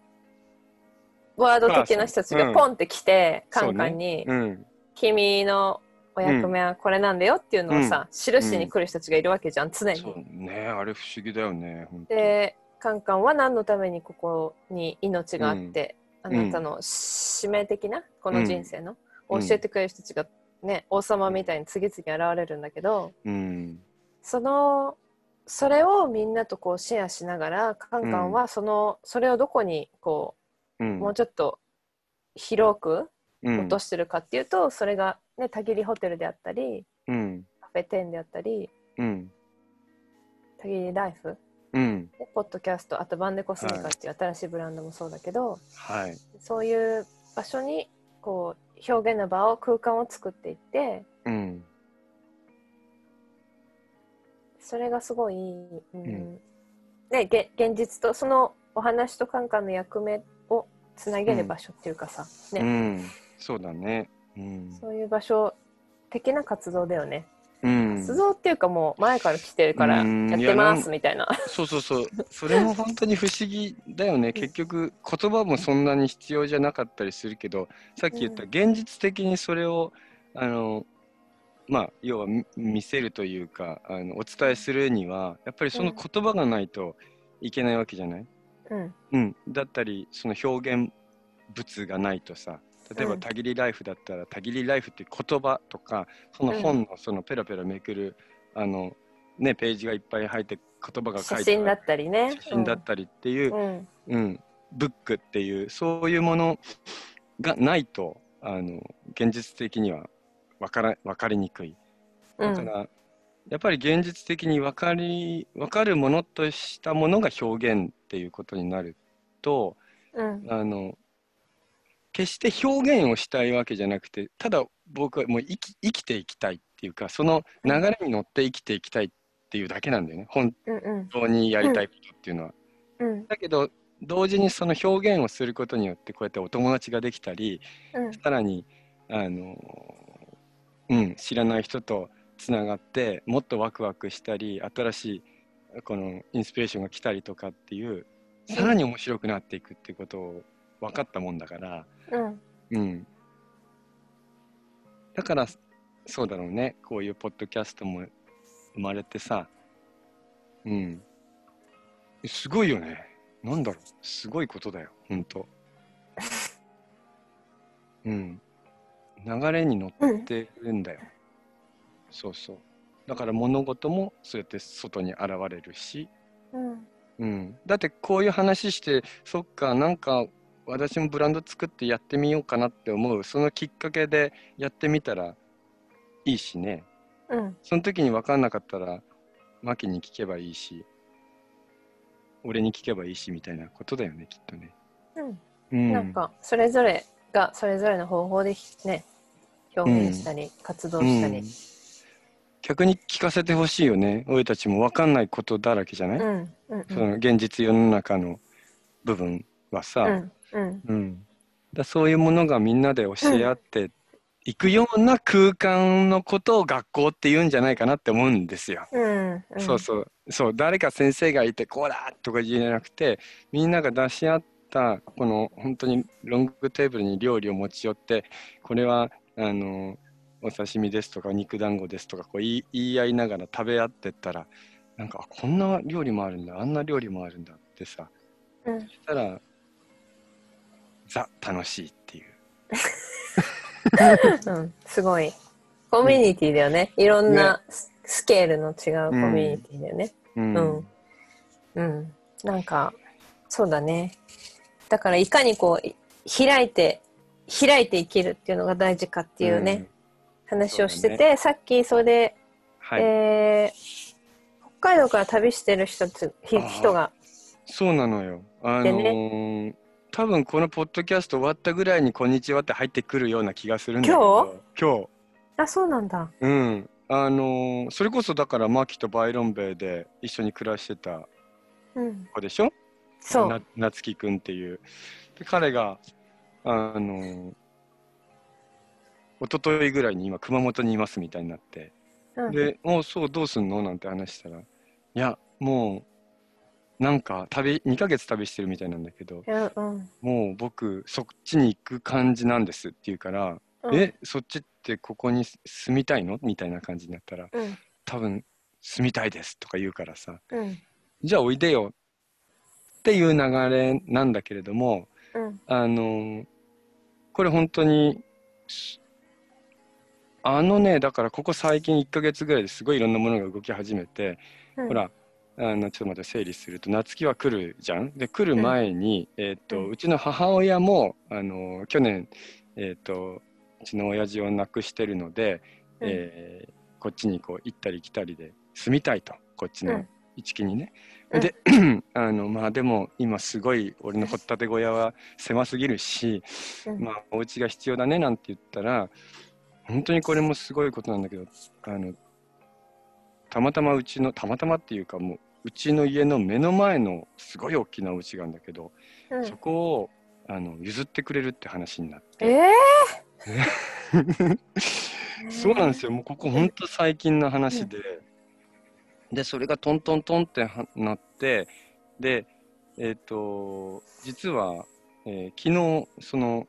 ワード的な人たちがポンって来て、うんカンカンに、うん。君のお役目はこれなんだよっていうのをさ、印に来る人たちがいるわけじゃん、常に。ね、あれ不思議だよね。で、カンカンは何のためにここに命があって、うんあなたの使命的なこの人生の、うん教えてくれる人たちがね、王様みたいに次々現れるんだけど、うん。そのそれをみんなとこうシェアしながらカンカンはその、それをどこにこうもうちょっと広くうん落としてるかっていうと、それがねたぎりホテルであったりうん。カフェテンであったりうん。たぎりライフうん。でポッドキャストあとバンデコスメカっていう新しいブランドもそうだけど、はい。そういう場所にこう表現の場を空間を作っていってうん。それがすごい、うんんでげ現実とそのお話とカンカンの役目をつなげる場所っていうかさ、ねうん。そうだね。うん。そういう場所的な活動だよね。うん。活動っていうかもう前から来てるからうんやってますみたいな。そうそうそう。それも本当に不思議だよね。[LAUGHS] 結局、言葉もそんなに必要じゃなかったりするけど、さっき言ったうん現実的にそれを、あの、まあ、要はみ見せるというか、あのお伝えするには、やっぱりその言葉がないといけないわけじゃない、うんうん、だったり、その表現物がないとさ、例えば、うん。たぎりライフだったら、たぎりライフっていう言葉とか、その本のそのペラペラめくる、あの、ね、ページがいっぱい入って言葉が書いてある写真だったりね。写真だったりっていう、うん。うんブックっていうそういうものがないとあの現実的には分から分かりにくい。うん。だから、やっぱり現実的に分かり分かるものとしたものが表現っていうことになるとうん。あの決して表現をしたいわけじゃなくてただ僕はもう生き生きていきたいっていうかその流れに乗って生きていきたいっていうだけなんだよね。本当にやりたいことっていうのは。うん。だけど同時にその表現をすることによってこうやってお友達ができたりうん。さらにあの、うん、知らない人とつながってもっとワクワクしたり新しいこのインスピレーションが来たりとかっていうさらに面白くなっていくっていうことを分かったもんだから、うん。うん、だからそうだろうね。こういうポッドキャストも生まれてさ、うん、すごいよね。なんだろう。すごいことだよ。ほんと。[LAUGHS] うん。流れに乗ってるんだよ、そうそう。だから物事もそうやって外に現れるし、うん。うん、だってこういう話してそっかなんか私もブランド作ってやってみようかなって思う。そのきっかけでやってみたらいいしね。うん。その時に分かんなかったらマキに聞けばいいし俺に聞けばいいしみたいなことだよねきっとね。うん。うん、なんかそれぞれがそれぞれの方法でね表現したり活動したり。うん。逆に聞かせてほしいよね。俺たちも分かんないことだらけじゃない、うん。うん。その現実世の中の部分はさ、うん。うん。うん、だそういうものがみんなで教え合っていくような空間のことを学校って言うんじゃないかなって思うんですよ。うん。うん。そうそう。そう誰か先生がいてこうだとか言えなくてみんなが出し合ったこの本当にロングテーブルに料理を持ち寄ってこれはあのお刺身ですとか肉団子ですとかこう言い合いながら食べ合ってったらなんかあこんな料理もあるんだあんな料理もあるんだってさうんそしたらザ楽しいっていう [LAUGHS] うん、すごい。コミュニティだよね。いろんなススケールの違うコミュニティだよね。うんうん。うん。なんか、そうだね。だから、いかにこう、い開いて、開いて生きるっていうのが大事かっていうね、ん話をしてて、さっきそれで、はい、えー北海道から旅してる人つ人が、そうなのよ。あのでー多分このポッドキャスト終わったぐらいに「こんにちは」って入ってくるような気がするんだけど。今日？あ、そうなんだ。うん。あのーそれこそだからマキとバイロンベイで一緒に暮らしてたうん。子でしょ？そう。な夏樹くんっていう。で彼があのー一昨日ぐらいに今熊本にいますみたいになって。うん、で、もうそう、どうすんの？なんて話したら、いや、もう、なんか、旅、2ヶ月旅してるみたいなんだけど、うんうん。もう僕、そっちに行く感じなんですって言うから、うん、え、そっちってここに住みたいの？みたいな感じになったら、うん。多分、住みたいですとか言うからさ、うん。じゃあおいでよっていう流れなんだけれども、うん。あのーこれ本当に、しあのね、だからここ最近1ヶ月ぐらいですごいいろんなものが動き始めて、うん。ほら、あのちょっと待って整理すると夏希は来るじゃん？で来る前に、えーっとうん。うちの母親もあの去年、えーっとうちの親父を亡くしてるので、うん。えーこっちにこう行ったり来たりで住みたいとこっちのうん。一木にね。うん。で [CLEARS THROAT] あのまあでも今すごい俺の掘ったて小屋は狭すぎるし、うん。まあお家が必要だねなんて言ったら本当にこれもすごいことなんだけどあのたまたまうちのたまたまっていうかもううちの家の目の前のすごい大きなお家があるんだけど、うん。そこをあの譲ってくれるって話になって、え [LAUGHS] そうなんですよ。もうここ本当最近の話で、でそれがトントントンってはなってでえっ、と実は、えー昨日その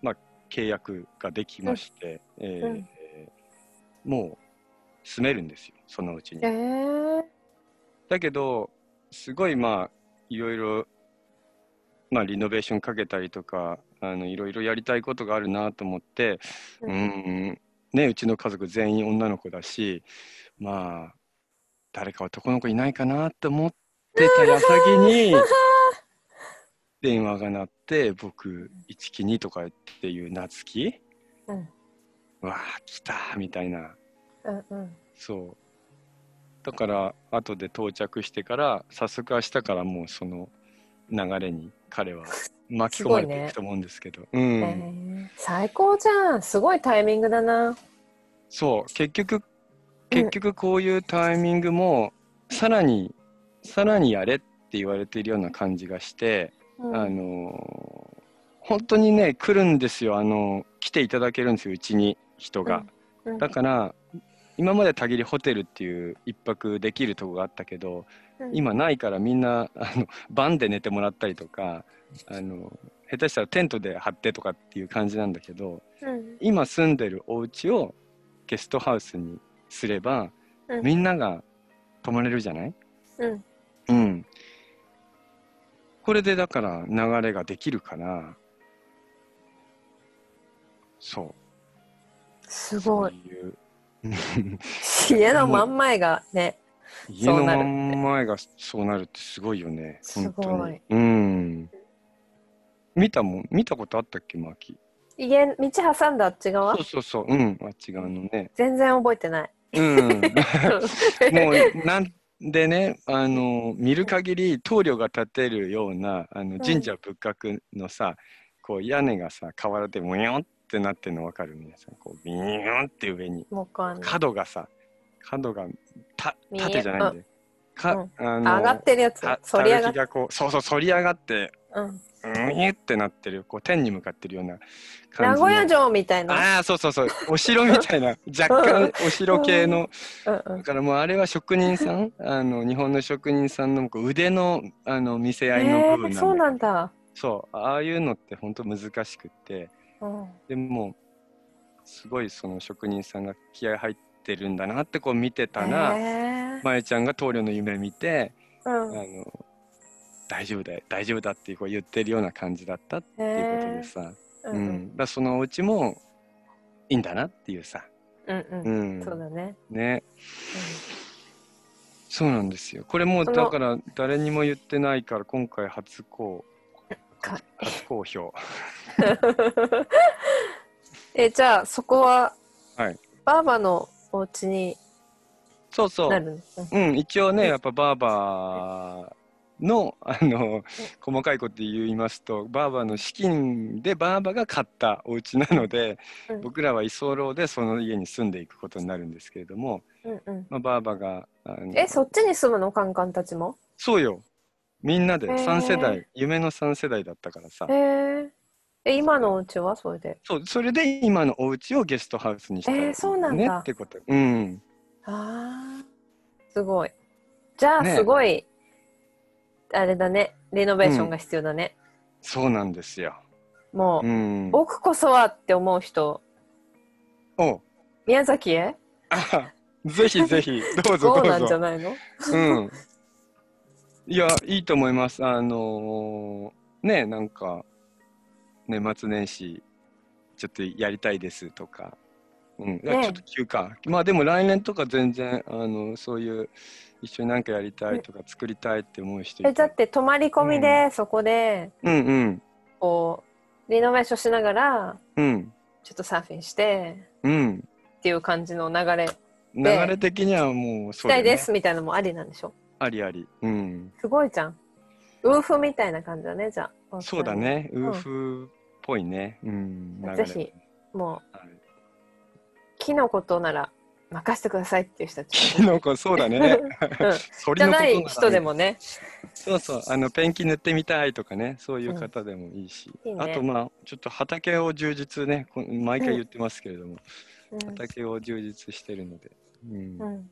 まあ契約ができまして、えーうんもう住めるんですよ。そのうちに。え。ー？だけどすごいまあいろいろまあリノベーションかけたりとかあのいろいろやりたいことがあるなと思ってううんんねうちの家族全員女の子だしまあ誰か男の子いないかなと思ってた矢先に [LAUGHS] 電話が鳴って僕一木にとかっていう夏希うん。わあ来たみたいな。うんうん。そう。だから、後で到着してから、早速明日からもうその流れに彼は [LAUGHS] 巻き込まれていくと思うんですけど。うん。えー最高じゃんすごいタイミングだなそう。結局、結局こういうタイミングも、さらに、さらにやれって言われているような感じがして、うんあのー本当にね、来るんですよ。あのー来ていただけるんですよ、うちに人が。うんだから今までたぎりホテルっていう一泊できるとこがあったけどうん。今ないからみんなあのバンで寝てもらったりとかあの下手したらテントで張ってとかっていう感じなんだけどうん。今住んでるお家をゲストハウスにすればうん。みんなが泊まれるじゃない？うん。うん。これでだから流れができるからそう。すごい。そういう [LAUGHS] 家の真ん前がね家のそうなる真ん前がそうなるってすごいよね。すごい。うん。見たもん、見たことあったっけ、マーキ？家道挟んだあっち側？そうそうそう、うん、あっち側のね。全然覚えてないうん。[LAUGHS] もう、なんでね、あの、見る限り、棟梁が建てるような、あの、神社仏閣のさ、こう、屋根がさ、瓦でもよってなってるの分かる？皆さん。こう、ビヨーンって上に。角がさ、角が、た、縦じゃないんで。か、うん。あの上がってるやつ。た反り上ががこうそうそう反り上がってうん。うにゅってなってるこう天に向かってるような名古屋城みたいな。ああそうそうそう。お城みたいな [LAUGHS] 若干お城系の。うん。うん。だからもうあれは職人さんあの日本の職人さんのこう腕のあの見せ合いの部えー、分なんだそうなんだ、そう。ああいうのって本当難しくって。うん、でもすごいその職人さんが気合入ってるんだなってこう見てたら、えまえちゃんが棟梁の夢見てーうん。あの大丈夫だよ大丈夫だってこう言ってるような感じだったっていうことでさ、ううん。ん。だそのお家もいいんだなっていうさ、うんう。うん。ん、そうだね。ね。そうなんですよ。これもうだから誰にも言ってないから今回初公か。初公表。う [LAUGHS] んえ、じゃあそこは、はい。バーバのお家にそうそう。なるのうん、一応ね、うん。やっぱバーバーの、あの、細かいこと言いますと、バーバーの資金でバーバーが買ったお家なので、うん。僕らは居候でその家に住んでいくことになるんですけれども、うんうん。まあ、バーバーが、え、そっちに住むの？カンカンたちも？そうよ。みんなでへー3世代、夢の3世代だったからさへ。え。え、今のお家はそれで？そう、それで今のお家をゲストハウスにしたえーそうなんだねってこと。うん。ああ、すごい。じゃあ、ねすごい、あれだね、リノベーションが必要だね。そうなんですよ。もう、うん。僕こそはって思う人、お宮崎へ？あぜひぜひ、[LAUGHS] どうぞどうそうなんじゃぞ。ないの？うん。いや、いいと思います。あのーね、なんか、年末年始、ちょっとやりたいですとか、うん、ね。ちょっと急か。まあでも来年とか全然、あの、そういう、一緒になんかやりたいとか作りたいって思う人いえ、だって泊まり込みで、そこで、うんうん、こう、リノベーションしながら、うん、ちょっとサーフィンして、うん。っていう感じの流れ、流れ的にはもう、そうね。したいですみたいなのもありなんでしょ？ありあり。うん。すごいじゃん。ウーフみたいな感じだね、じゃあ。そうだ。ね。んウーフっぽいね。うん。ぜひ、もう、はい木のことなら任せてくださいっていう人たち。キノコ、そうだね。うん [LAUGHS] 鳥じゃないら人でもね。そうそう、あのペンキ塗ってみたいとかね、そういう方でもいいし、いいねあとまあ、ちょっと畑を充実ね、こ毎回言ってますけれども、うん畑を充実してるので。うんうん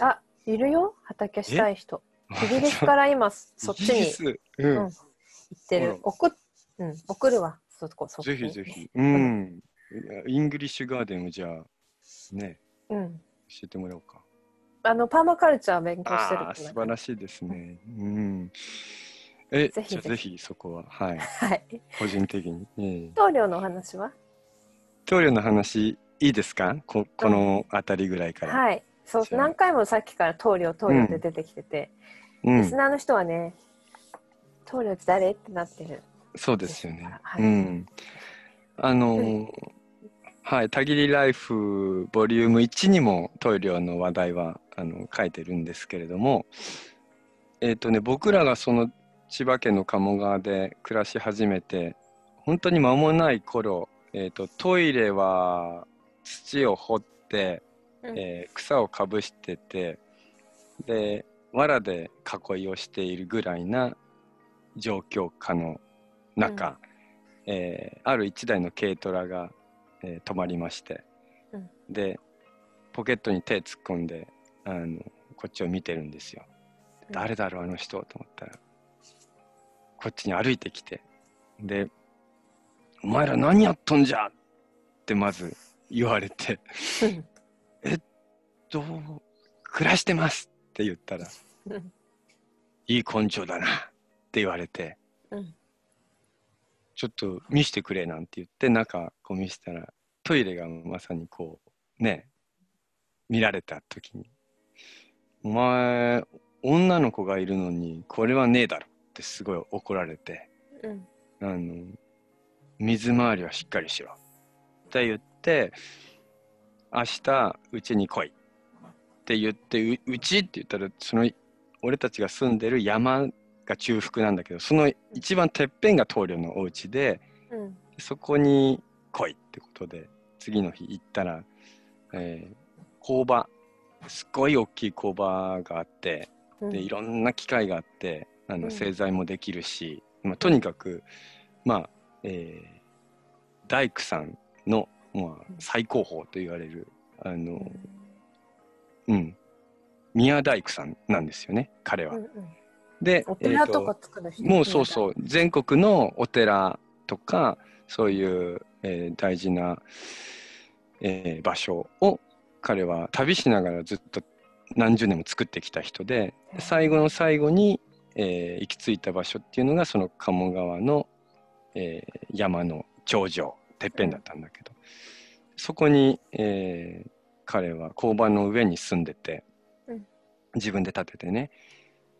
あ、いるよ、畑したい人。イギリスから今、そっちにううんん、行ってる。送っ、うん、送るわ、そこ、そこぜにひぜひ。うん。イングリッシュガーデンをじゃあ、ね、うん。教えてもらおうか。あの、パーマカルチャー勉強してる素晴らしいですね。うん。え、ぜひぜひじゃあぜひそこは、はい、[LAUGHS] はい。個人的に。ええ棟梁のお話は？棟梁の話、いいですか？ここの辺りぐらいから。はい。そう、何回もさっきから棟梁、棟梁って出てきてて、うん。リス、ナーの人はね、棟梁って誰？ってなってる。そうですよね。はい。うん。あのーはい、たぎりライフボリューム1にも棟梁の話題はあの書いてるんですけれども、えっ、とね、僕らがその千葉県の鴨川で暮らし始めて、本当に間もない頃、えっ、と、トイレは土を掘って、うんえー草をかぶしてて、で、藁で囲いをしているぐらいな状況下の中、えーある一台の軽トラが、えー止まりまして、うん。でポケットに手突っ込んであのこっちを見てるんですよ。うん。誰だろうあの人と思ったらこっちに歩いてきてで「お前ら何やっとんじゃ!」ってまず言われてうん「どう暮らしてます」って言ったらうん「いい根性だな」って言われて。うんちょっと見してくれなんて言って中こう見せたらトイレがまさにこうね見られた時に「お前女の子がいるのにこれはねえだろ」ってすごい怒られてうん「あの水回りはしっかりしろ」って言って「明日うちに来い」って言ってう「うち?」って言ったらその俺たちが住んでる山が中腹なんだけどその一番てっぺんが棟梁のお家でうん。そこに来いってことで次の日行ったら、えー工場すっごい大きい工場があってうん。でいろんな機械があってあうん。の製材もできるし、まあ、とにかくまあ、えー大工さんの、まあ、最高峰と言われるあの、うん、宮大工さんなんですよね彼は。うん。うん。でお寺とか作る人？もうそうそう全国のお寺とかそういう、えー大事な、えー場所を彼は旅しながらずっと何十年も作ってきた人で最後の最後に、えー行き着いた場所っていうのがその鴨川の、えー山の頂上てっぺんだったんだけど、そこに、えー彼は交番の上に住んでて、うん。自分で建ててね。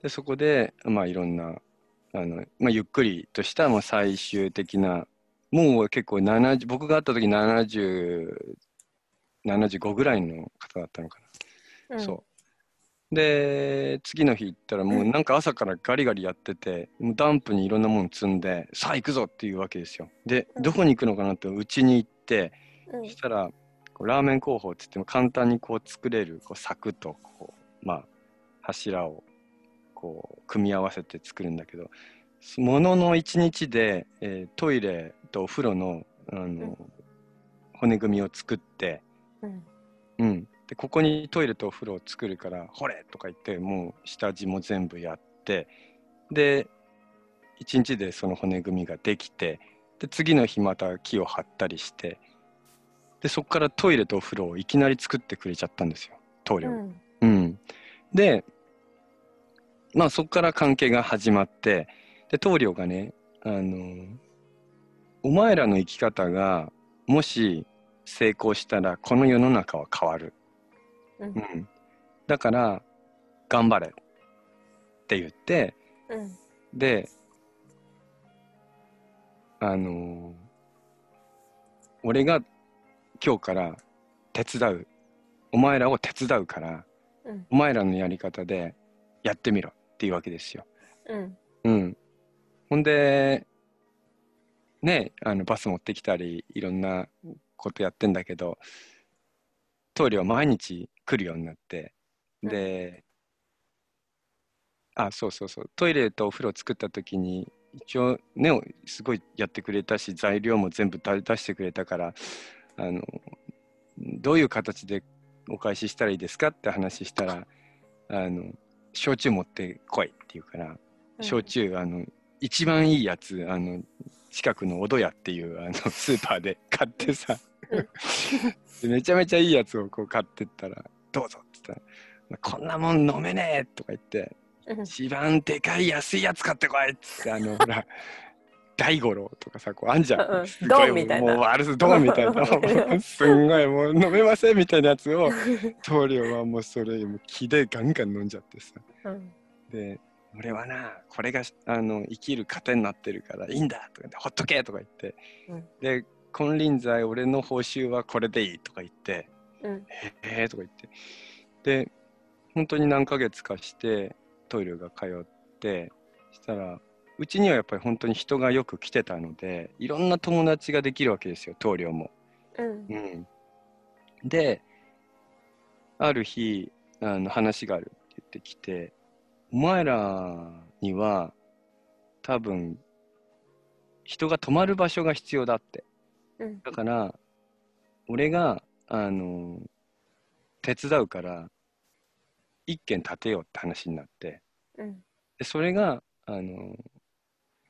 でそこで、まあ、いろんなあの、まあ、ゆっくりとしたもう最終的なもう結構70僕が会った時7075ぐらいの方だったのかな、うん。そうで次の日行ったらもうなんか朝からガリガリやっててもうダンプにいろんなもの積んでさあ行くぞっていうわけですよ。でうん。どこに行くのかなってうちに行ってうん。そしたらラーメン工法って言っても簡単にこう作れるこう柵とこう、まあ、柱をこう組み合わせて作るんだけどものの1日で、えートイレとお風呂のあの、ん。骨組みを作って、うん。うん、でここにトイレとお風呂を作るから「ほれ!」とか言ってもう下地も全部やってで1日でその骨組みができてで次の日また木を張ったりしてでそこからトイレとお風呂をいきなり作ってくれちゃったんですよ棟梁がうん。うん、でまあそこから関係が始まってで棟梁がねあのお前らの生き方がもし成功したらこの世の中は変わる、うん。うん、だから頑張れって言ってうん。であの俺が今日から手伝う。お前らを手伝うからうん。お前らのやり方でやってみろっていうわけですよ。うん。うん。ほんで、ね、あのバス持ってきたり、いろんなことやってんだけど、棟梁は毎日来るようになって、で、あ、そうそうそう、トイレとお風呂作った時に、一応ね、すごいやってくれたし、材料も全部出出してくれたから、あの、どういう形でお返ししたらいいですかって話したら、あの、焼酎持ってこいって言うから、焼酎、あの、一番いいやつ、あの、近くのおどやっていうあのスーパーで買ってさ、でめちゃめちゃいいやつをこう買ってったら、どうぞって言ったら、こんなもん飲めねえとか言って、うん。一番でかい安いやつ買ってこいっつって、あの、ほら、[LAUGHS] 大五郎とかさ、こうあんじゃん。うんうん。すごいドンみたいな。もう悪すドンみたいな。[LAUGHS] すんごいもう飲めませんみたいなやつを、棟梁はもうそれ、もう気でガンガン飲んじゃってさ。うん。で、俺はな、これがあの生きる糧になってるからいいんだとか言って、ほっとけとか言って、うん。で、金輪際、俺の報酬はこれでいいとか言って、うん。えーとか言って、で、本当に何ヶ月かして、トイレが通って、したら、うちにはやっぱり本当に人がよく来てたので、いろんな友達ができるわけですよ、棟梁も。うん。うん、で、ある日、あの話があるって言ってきて、お前らには多分人が泊まる場所が必要だって。うん。だから、俺が、あの、手伝うから、一軒建てようって話になって、うん。でそれが、あの、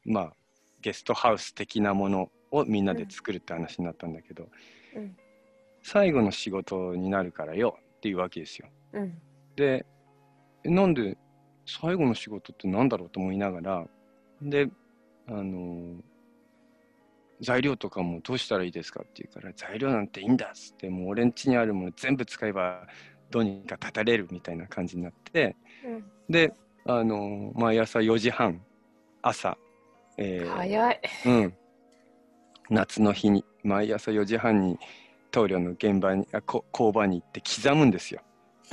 まあ、ゲストハウス的なものをみんなで作るって話になったんだけど、うん。最後の仕事になるからよっていうわけですよ。うん。で、えなんで最後の仕事ってなんだろうと思いながら、で、あの材料とかもどうしたらいいですかって言うから、材料なんていいんだっつって、もう俺ん家にあるもの全部使えばどうにか立たれるみたいな感じになって、うんで、あの毎朝4時半、朝、えー早いうん。夏の日に、毎朝4時半に棟梁の現場に、あこ工場に行って刻むんですよ。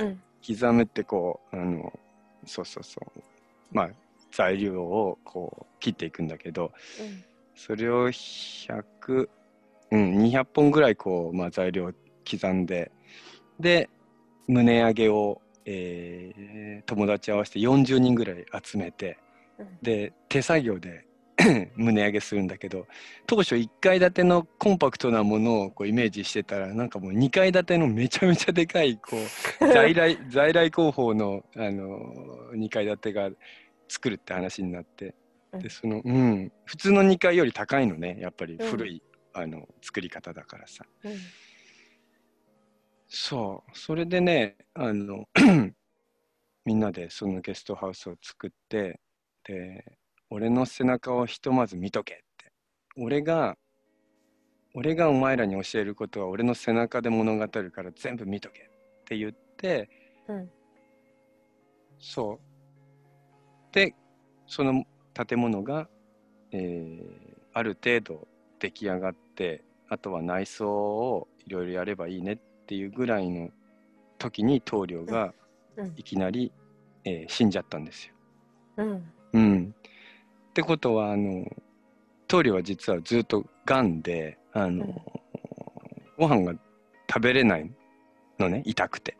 うん刻むってこう、あの、そうそうそう。まあ、材料をこう切っていくんだけど、うんそれを100、うん、200本ぐらいこう、まあ、材料を刻んで、で、胸上げを、えー友達合わせて40人ぐらい集めて、うん。で手作業で [COUGHS] 胸上げするんだけど当初1階建てのコンパクトなものをこうイメージしてたらなんかもう2階建てのめちゃめちゃでかいこう [LAUGHS] 在来在来工法の、あの2階建てが作るって話になって。うんでその、うん、普通の2階より高いのねやっぱりうん。古い、あの作り方だからさ。うん。そう。それでねあの [CLEARS THROAT] みんなでそのゲストハウスを作ってで俺の背中をひとまず見とけって。俺が俺がお前らに教えることは俺の背中で物語るから全部見とけって言ってうん。そう。でその建物が、えーある程度出来上がってあとは内装をいろいろやればいいねっていうぐらいの時に棟梁がうん。いきなり、えー死んじゃったんですよ。うん。うん、ってことはあの棟梁は実はずっとがんであの、うん。ご飯が食べれないのね痛くて。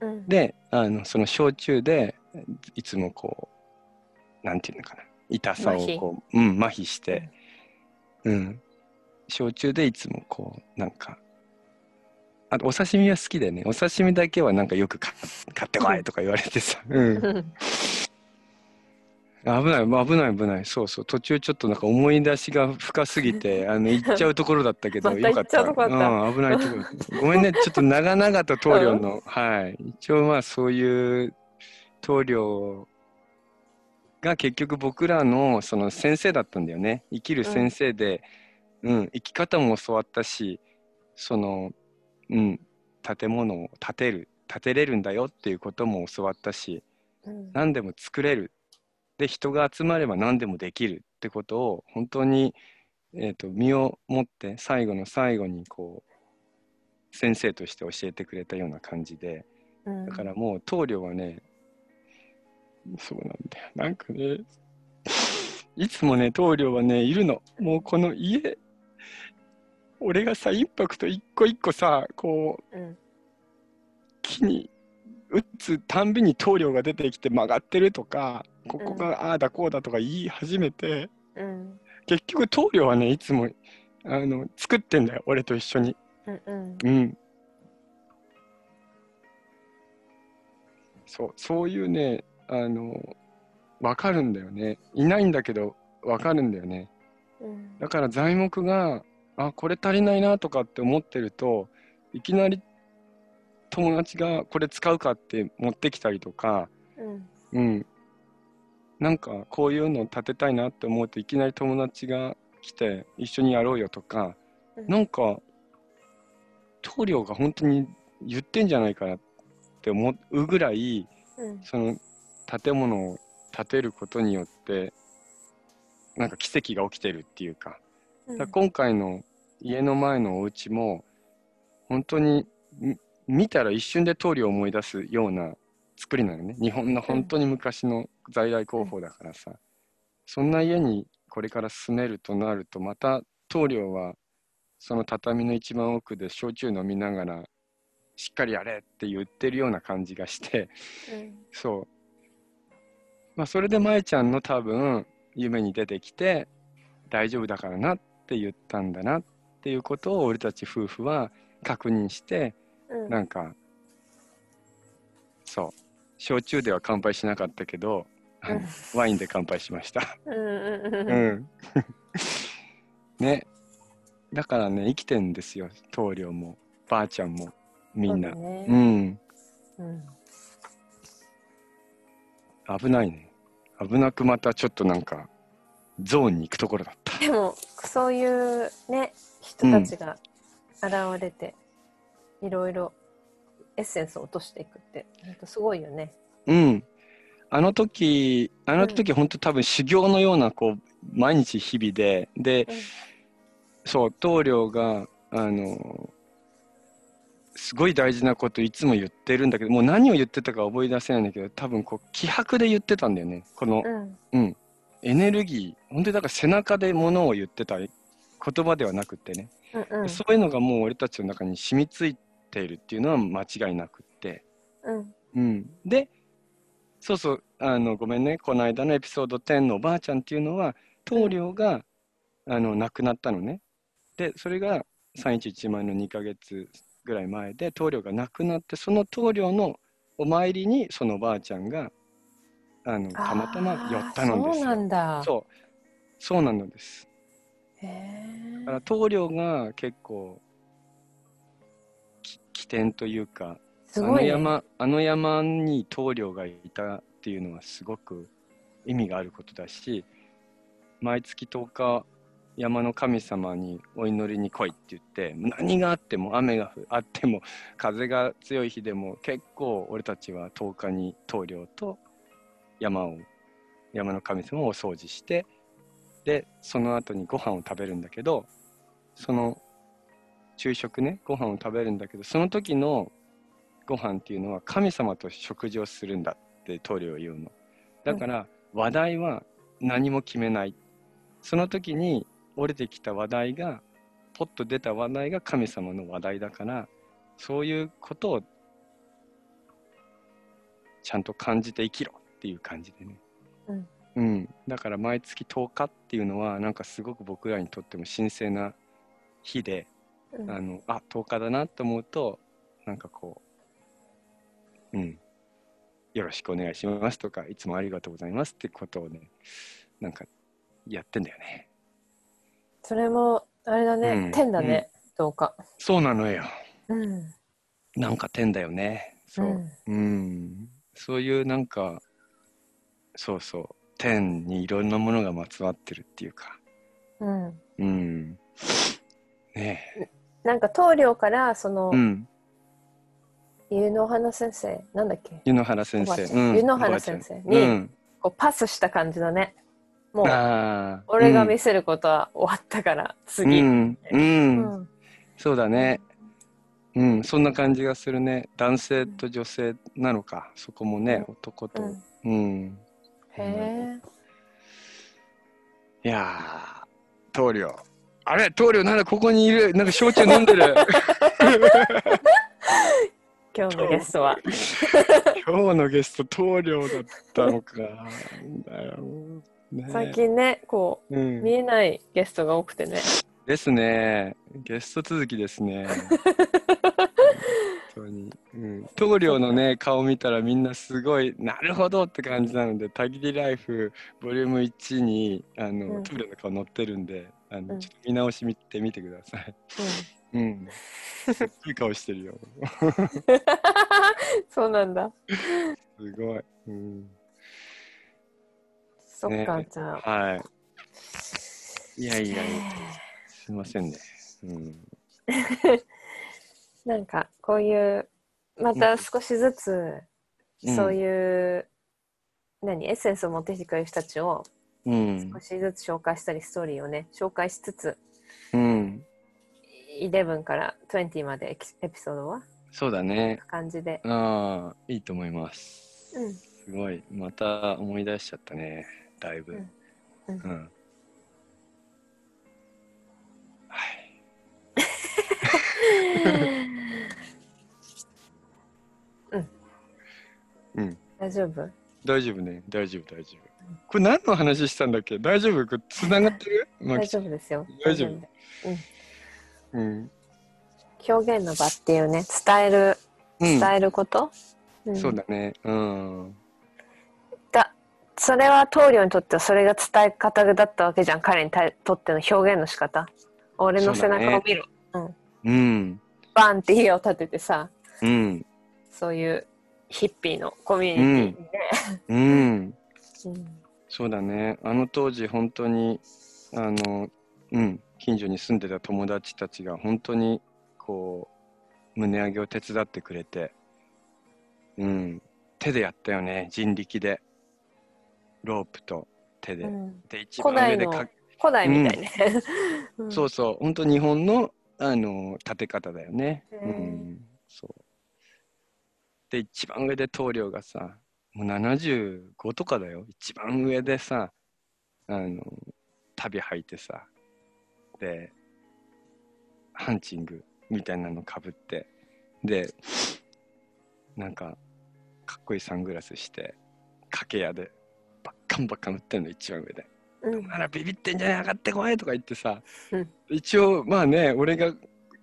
うん。であのその焼酎でいつもこうなんていうのかな痛さをこううん麻痺して、うん、焼酎でいつもこうなんかあとお刺身は好きでね。お刺身だけはなんかよく買買ってこいとか言われてさ、うん、う [LAUGHS] ん危ない危ない危ない。そうそう。途中ちょっとなんか思い出しが深すぎて [LAUGHS] あの行っちゃうところだったけど [LAUGHS] また行っちゃうとこだった。うん、危ないところ。ごめんねちょっと長々と棟梁の、はい。一応まあそういう棟梁が結局僕らのその先生だったんだよね。生きる先生で、うん。生き方も教わったしそのうん。建物を建てる建てれるんだよっていうことも教わったしうん。何でも作れる。で人が集まれば何でもできるってことを本当に、えー、と身をもって最後の最後にこう先生として教えてくれたような感じで。うん。だからもう棟梁はねそうなんだよ。なんかねいつもね棟梁はねいるの。もうこの家俺がさインパクト一個一個さこううん。木に打つたんびに棟梁が出てきて曲がってるとかここがああだこうだとか言い始めて、うん。結局棟梁はねいつもあの作ってんだよ俺と一緒に。うんうん。うん。そうそういうねあの分かるんだよね。いないんだけど分かるんだよね。うん。だから材木があこれ足りないなとかって思ってるといきなり友達がこれ使うかって持ってきたりとか、うん。うん、なんかこういうの立てたいなって思うといきなり友達が来て一緒にやろうよとか、うん。なんか棟梁が本当に言ってんじゃないかなって思うぐらいうん。その建物を建てることによってなんか奇跡が起きてるっていうか。だから今回の家の前のお家も本当にみ見たら一瞬で通りを思い出すような作りなのね。日本の本当に昔の在来工法だからさ、そんな家にこれから住めるとなるとまた棟梁はその畳の一番奥で焼酎飲みながらしっかりやれって言ってるような感じがして。うん。そうまあそれで舞ちゃんの多分夢に出てきて大丈夫だからなって言ったんだなっていうことを俺たち夫婦は確認してうんなんかそう焼酎では乾杯しなかったけど、あの [LAUGHS] ワインで乾杯しました。うんうんうんううんん。[LAUGHS] ね。だからね生きてんですよ棟梁もばあちゃんもみんな。そうだねうん。うん危ないね。危なくまたちょっとなんかゾーンに行くところだった。でもそういうね人たちが現れて、いろいろエッセンスを落としていくってすごいよね。うん。あの時、あの時本当多分修行のようなこう毎日日々で、で、うんそう、棟梁が、あの、すごい大事なこといつも言ってるんだけど、もう何を言ってたか覚え出せないんだけど、多分こう気迫で言ってたんだよね。このうん。エネルギー、本当にだから背中でものを言ってた。り、言葉ではなくってね、うんうん。そういうのがもう俺たちの中に染みついているっていうのは間違いなくって、うん。うん、でそうそう。あのごめんね。この間のエピソード10のおばあちゃんっていうのは棟梁が、あの亡くなったのね。でそれが311前の2ヶ月ぐらい前で棟梁が亡くなってその棟梁のお参りにそのおばあちゃんがあのたまたま寄ったのですそうなんだ。そうそうなのですへだから棟梁が結構き起点というかね。あの山あの山に棟梁がいたっていうのはすごく意味があることだし毎月10日山の神様にお祈りに来いって言って何があっても雨があっても風が強い日でも結構俺たちは10日に棟梁と山を山の神様をお掃除してでその後にご飯を食べるんだけどその昼食ねご飯を食べるんだけどその時のご飯っていうのは神様と食事をするんだって棟梁は言うの。だから話題は何も決めない。その時に降りてきた話題がポッと出た話題が神様の話題だからそういうことをちゃんと感じて生きろっていう感じでね、うん。うん、だから毎月10日っていうのはなんかすごく僕らにとっても神聖な日で、うん。あのあ10日だなと思うとなんかこううん。よろしくお願いしますとかいつもありがとうございますってことをねなんかやってんだよねそれもあれだね、うん天だね、10日そうなのよ。うん。なんか天だよね。そう。うん。うん、そういうなんかそうそう。天にいろんなものがまつわってるっていうか。うん。うん。ね。なんか棟梁からそのえうん。湯の花先生なんだっけ？湯野原先生。湯野原先生にうん、こうパスした感じだねもう俺が見せることは終わったから次、うん、うん。うん。そうだね。うん。そんな感じがするね。男性と女性なのか。そこもね、うん。男と。うん。うん。へえいやー棟梁。あれ？棟梁なんだここにいる？なんか焼酎飲んでる。[LAUGHS] 今日のゲストは。[LAUGHS] 今日のゲスト棟梁だったのか。だよ、ね、最近ねこううん。見えないゲストが多くてね。ですね。ゲスト続きですね。[LAUGHS] 本当に、うん、棟梁のね顔見たらみんなすごいなるほどって感じなので「たぎりライフボリューム1にあの、うん。棟梁の顔載ってるんであの、うん。ちょっと見直し見てみてください。うん。すっごい顔してるよ。[LAUGHS] そうなんだ。すごい、うん、そっか、ね。じゃあ。はい。いやいやいや。すいませんね。うん。[LAUGHS] なんかこういうまた少しずつ、うん。そういう何エッセンスを持ってきてくれる人たちをうん。少しずつ紹介したりストーリーをね紹介しつつうん。11から20までエピソードはそうだね。感じで、ああいいと思います。うん。すごい。また思い出しちゃったねだいぶ。ううん。ん、うん。はい。うん。大丈夫？大丈夫ね。大丈夫大丈夫。これ何の話したんだっけ？大丈夫？これつながってる、[LAUGHS] まあ大丈夫ですよ。大丈夫。大夫。うん、表現の場っていうね伝えるうん。伝えること、うん。そうだね。うん。だそれは棟梁にとってはそれが伝え方だったわけじゃん。彼に対とっての表現の仕方。俺の背中を見ろ、うん。バンって家を建ててさ。うん。そういうヒッピーのコミュニティで、うん。うん。そうだね。あの当時本当にあのうん。近所に住んでた友達たちが本当にこう胸上げを手伝ってくれてうん。手でやったよね。人力でロープと手で、うん。で一番上でか古代みたいね、うん。そうそう。本当日本のあの立て方だよね。うん。そう。で一番上で棟梁がさもう75とかだよ。一番上でさあの旅履いてさでハンチングみたいなのかぶってでなんかかっこいいサングラスして掛け屋でバッカンバッカン売ってんの一番上で。うんあらビビってんじゃねえ上がってこいとか言ってさ、うん。一応まあね俺が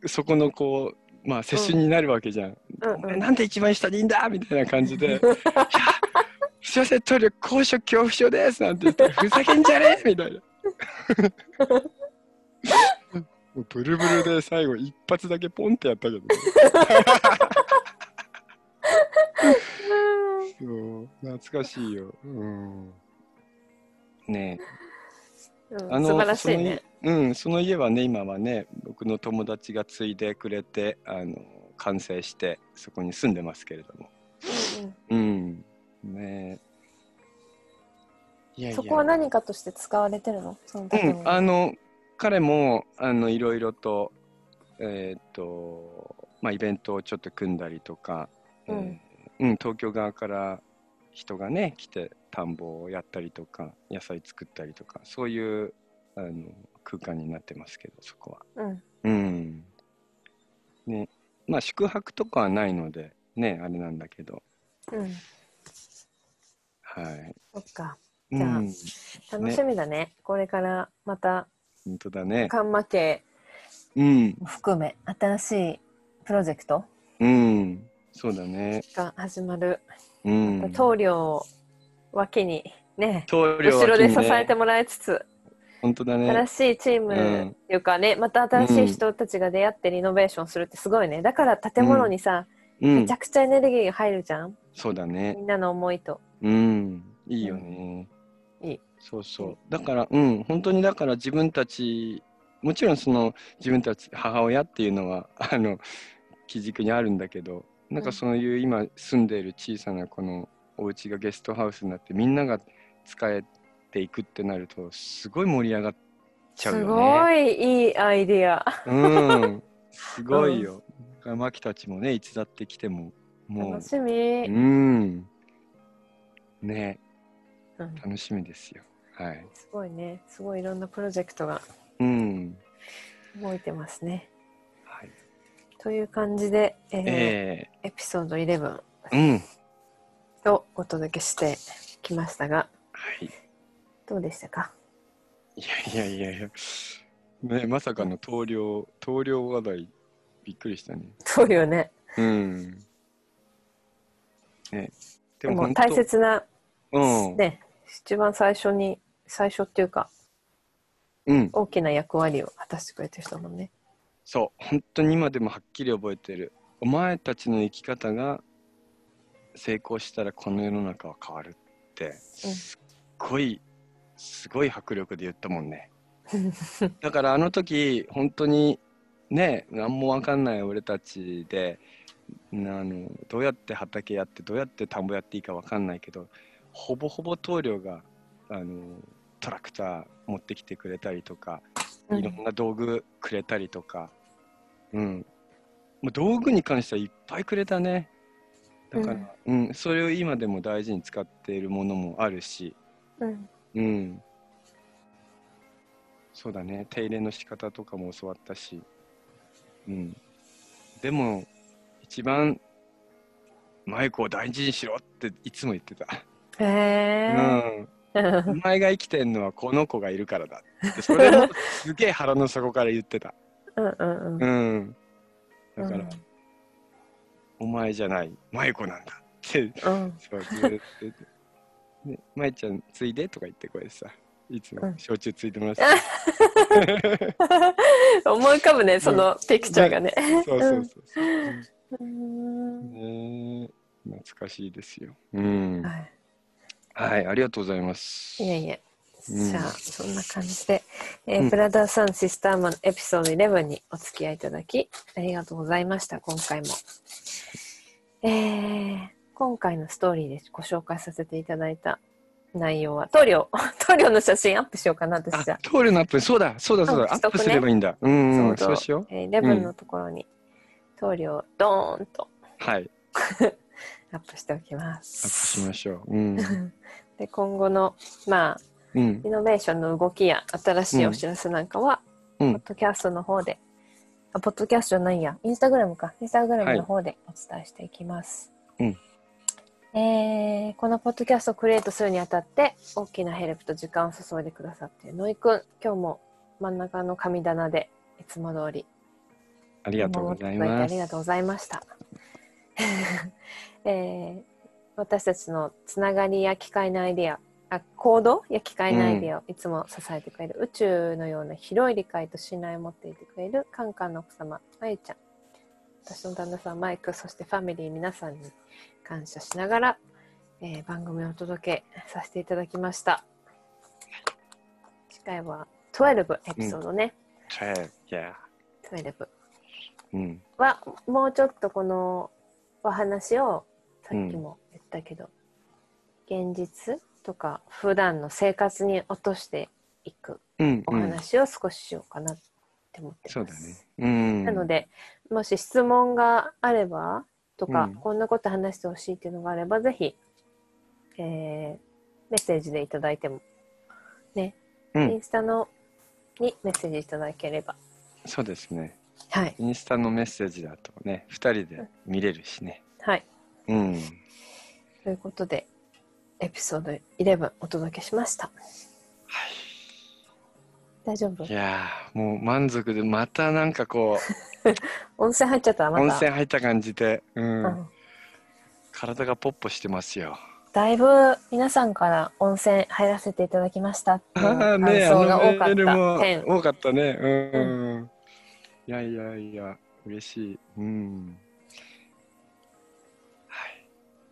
そこのこうまあ接種になるわけじゃん、うんお前なんで一番下にいんだみたいな感じで「[LAUGHS] いやすいません棟梁高所恐怖症です」なんて言って「ふざけんじゃねえ!」みたいな。[LAUGHS] ブルブルで最後一発だけポンってやったけどね [LAUGHS] そう懐かしいよ、うん、ねえ。うん。あの素晴らしいね。そうん、その家はね、今はね、僕の友達が継いでくれて、あの、完成して、そこに住んでますけれども。うん。ねいやいやそこは何かとして使われてるの？そのうん、あの彼もあのいろいろと,、えーっとまあ、イベントをちょっと組んだりとか、うん。えーうん、東京側から人がね来て田んぼをやったりとか野菜作ったりとかそういうあの空間になってますけどそこは。うん。うん。ねまあ、宿泊とかはないのでねあれなんだけど。うん。はい。そっか。うじゃあん、楽しみだね。これからまた本当だね。カンマ家うん、も含め新しいプロジェクトうん、そうだね。が始まる、うん。棟梁を脇にね棟梁後ろで支えてもらいつつ、本当だね新。しいチームうんっていうかね、また新しい人たちが出会ってリノベーションするってすごいねだから建物にさ、うんめちゃ、くちゃエネルギーが入るじゃんそうだねみ。んなの思いとうん、いいよね。いいそうそうう。だから、うん、本当にだから自分たち、もちろんその自分たち母親っていうのは、あの、基軸にあるんだけど、なんかそういう今住んでいる小さなこのお家がゲストハウスになってみんなが使えていくってなると、すごい盛り上がっちゃうよね。すごいいいアイディアうん、すごいよ。だからマキたちもね、いつだって来ても、も楽しみ、う、うん。ね、うん楽しみですよ。はい。すごいねすごいいろんなプロジェクトがうん。動いてますねはい。という感じで、えーえエピソード11えうん。をお届けしてきましたがはい。どうでしたか？いやいやいやいや。ね、まさかの棟梁、棟梁話題、びっくりしたね。そうよねうん。ね。でも大切なうん。ね一番最初に最初っていうかうん。大きな役割を果たしてくれてる人だもんねそう、本当に今でもはっきり覚えてる。お前たちの生き方が成功したらこの世の中は変わるって、すっごい、すごい迫力で言ったもんね。[LAUGHS] だからあの時、本当にね、何もわかんない俺たちで、あのどうやって畑やって、どうやって田んぼやっていいかわかんないけど、ほぼほぼ棟梁があのトラクター持ってきてくれたりとか、うんいろんな道具くれたりとか、うん。もう道具に関してはいっぱいくれたね。だから、うん、それを今でも大事に使っているものもあるし、うんうん。そうだね、手入れの仕方とかも教わったし、うん。でも、一番、マイクを大事にしろっていつも言ってた。へえ、うん。[LAUGHS] お前が生きてんのはこの子がいるからだって、それもすげえ腹の底から言ってた。うんうんうんうん。だから、うんお前じゃない、マイコなんだって、うんそうずーっと言って。ね、マイちゃん、ついでとか言ってこれさ、いつもうん焼酎ついてもらってた。[LAUGHS] 思い浮かぶねそのピクチャーがね。そうそうそうそう。うんねえ懐かしいですよ。うん。ははい、ありがとうございます。い、いえいえ。うん。じゃあそんな感じで、えーうん。ブラダーさんシスターマンエピソード11にお付き合いいただきありがとうございました今回も、えー今回のストーリーでご紹介させていただいた内容は塗料塗料の写真アップしようかな私じゃあ、トールのアップ、そうだ、そうだ、そうだ、アップすればいいんだ。うん、うん、そそううしよう。えー、11のところに塗料をドーンと。はい、[LAUGHS] アップしておきまアップしすましょう。うん、[LAUGHS] で今後のまあうん、イノベーションの動きや新しいお知らせなんかは、うん。ポッドキャストの方で、あ、ポッドキャストじゃないや、インスタグラムか、インスタグラムの方でお伝えしていきます。うん。えーこのポッドキャストをクリエイトするにあたって、大きなヘルプと時間を注いでくださっているノイくん、今日も真ん中の神棚で、いつも通り、ありがとうございます。りがとうございました。えー私たちのつながりや機械のアイディア、あ行動や機械のアイディアをいつも支えてくれる、宇宙のような広い理解と信頼を持っていてくれるカンカンの奥様、まゆちゃん。私の旦那さん、マイク、そしてファミリー皆さんに感謝しながら、えー番組をお届けさせていただきました。次回は12エピソードね、12 yeah 12うん。はもうちょっとこのお話をさっきも言ったけど、現実とか普段の生活に落としていくうんうん。お話を少ししようかなって思ってます。そうだね。うん。なのでもし質問があればとか、うん。こんなこと話してほしいっていうのがあればぜひ、えーメッセージでいただいてもね、うん。インスタのにメッセージいただければ。そうですね。はい。インスタのメッセージだとね2人で見れるしね。はいうん。ということでエピソード11お届けしました。大丈夫？いやーもう満足でまたなんかこ [LAUGHS] 温泉入っちゃったうまた。温泉入った感じで、うん。うん。体がポッポしてますよ。だいぶ皆さんから温泉入らせていただきました。のああね、あ感想が多かった。点。多かったね。うん。いやいやいや、嬉しい。うん。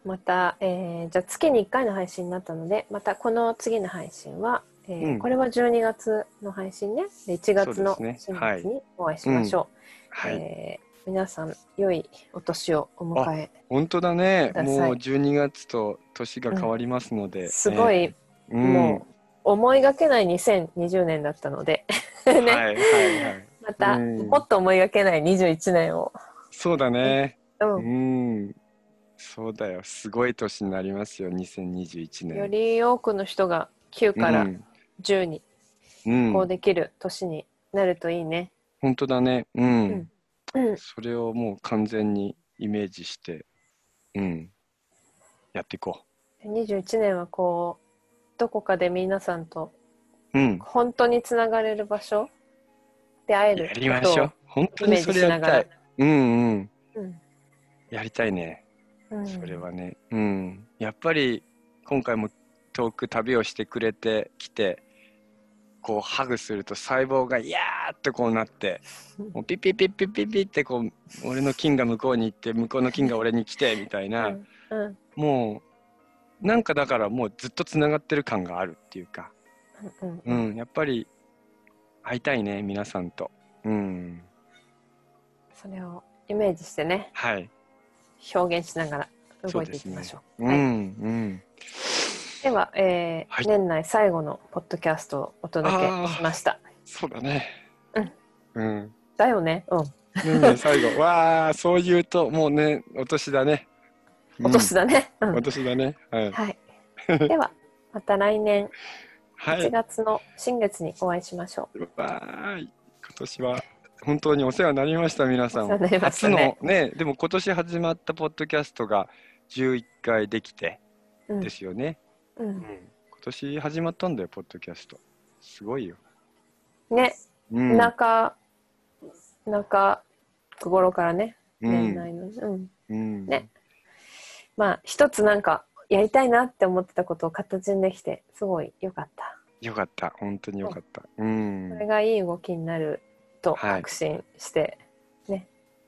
はい。また、えーじゃあ月に1回の配信になったのでまたこの次の配信は、えーうんこれは12月の配信ねで1月のそうです新月にお会いしましょう、はい。えー皆さん良いお年をお迎え本当だねく。ださいもう12月と年が変わりますので。すごい、えーうん、もう思いがけない2020年だったので [LAUGHS] ね、はいはいはい。また、うんもっと思いがけない21年を、そうだね。うんうん。そうだよ。すごい年になりますよ、2021年。より多くの人が9からうん10にうん、こうできる年になるといいね。本当だね。うん。うんうんそれをもう完全にイメージして、うん。やっていこ21年はこうどこかで皆さんとう。うん。本当につながれる場所で会えるやりましょう。本当にそれやりたい。うんうん。とを、うんやりたいね。うん。それはね。うん。やっぱり今回も遠く旅をしてくれてきて、こうハグすると細胞がいやーってこうなって、もうピッピッピッピッピッピッってこう俺の菌が向こうに行って向こうの菌が俺に来てみたいな、うん。うん。もうなんかだからもうずっとつながってる感があるっていうか、うん。うん、やっぱり会いたいね皆さんと、うん、それをイメージしてね。はい、表現しながら動いていきましょう。うん、はい。うん、では、えーはい。年内最後のポッドキャストをお届けしました。そうだね、うん、うん、だよね。うん。ねね最後。わあそう言うともうねお年だね、お年だね。うん。うん、お年だね。はい、はい。では、[LAUGHS] また来年。1はい、月の新月にお会いしましょわーい今年は本当にお世話になりました皆さん。お世話になりました初ねのねでも今年始まったポッドキャストが11回できてですよね、ううん。今年始まったんだよポッドキャスト。すごいよ、ん、ね、うん。中、中頃からね、うん。年内の、うん。うん。ね。まあ、一つなんか、やりたいなって思ってたことを形にできて、すごい良かった。よかった。本当によかった。うん。これがいい動きになるとはい。確信して、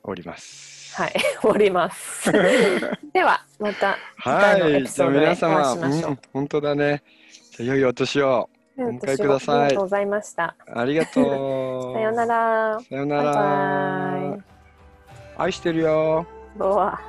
おります。はい、[LAUGHS] おります。[LAUGHS] では、また次回のエはいじゃあ皆様う。うん本当だね。じゃあ良いお年を。うんお迎えください。ありがとうございました。ありがとう。[LAUGHS] さようなら。さようなら。バイバイ。愛してるよ。ボア。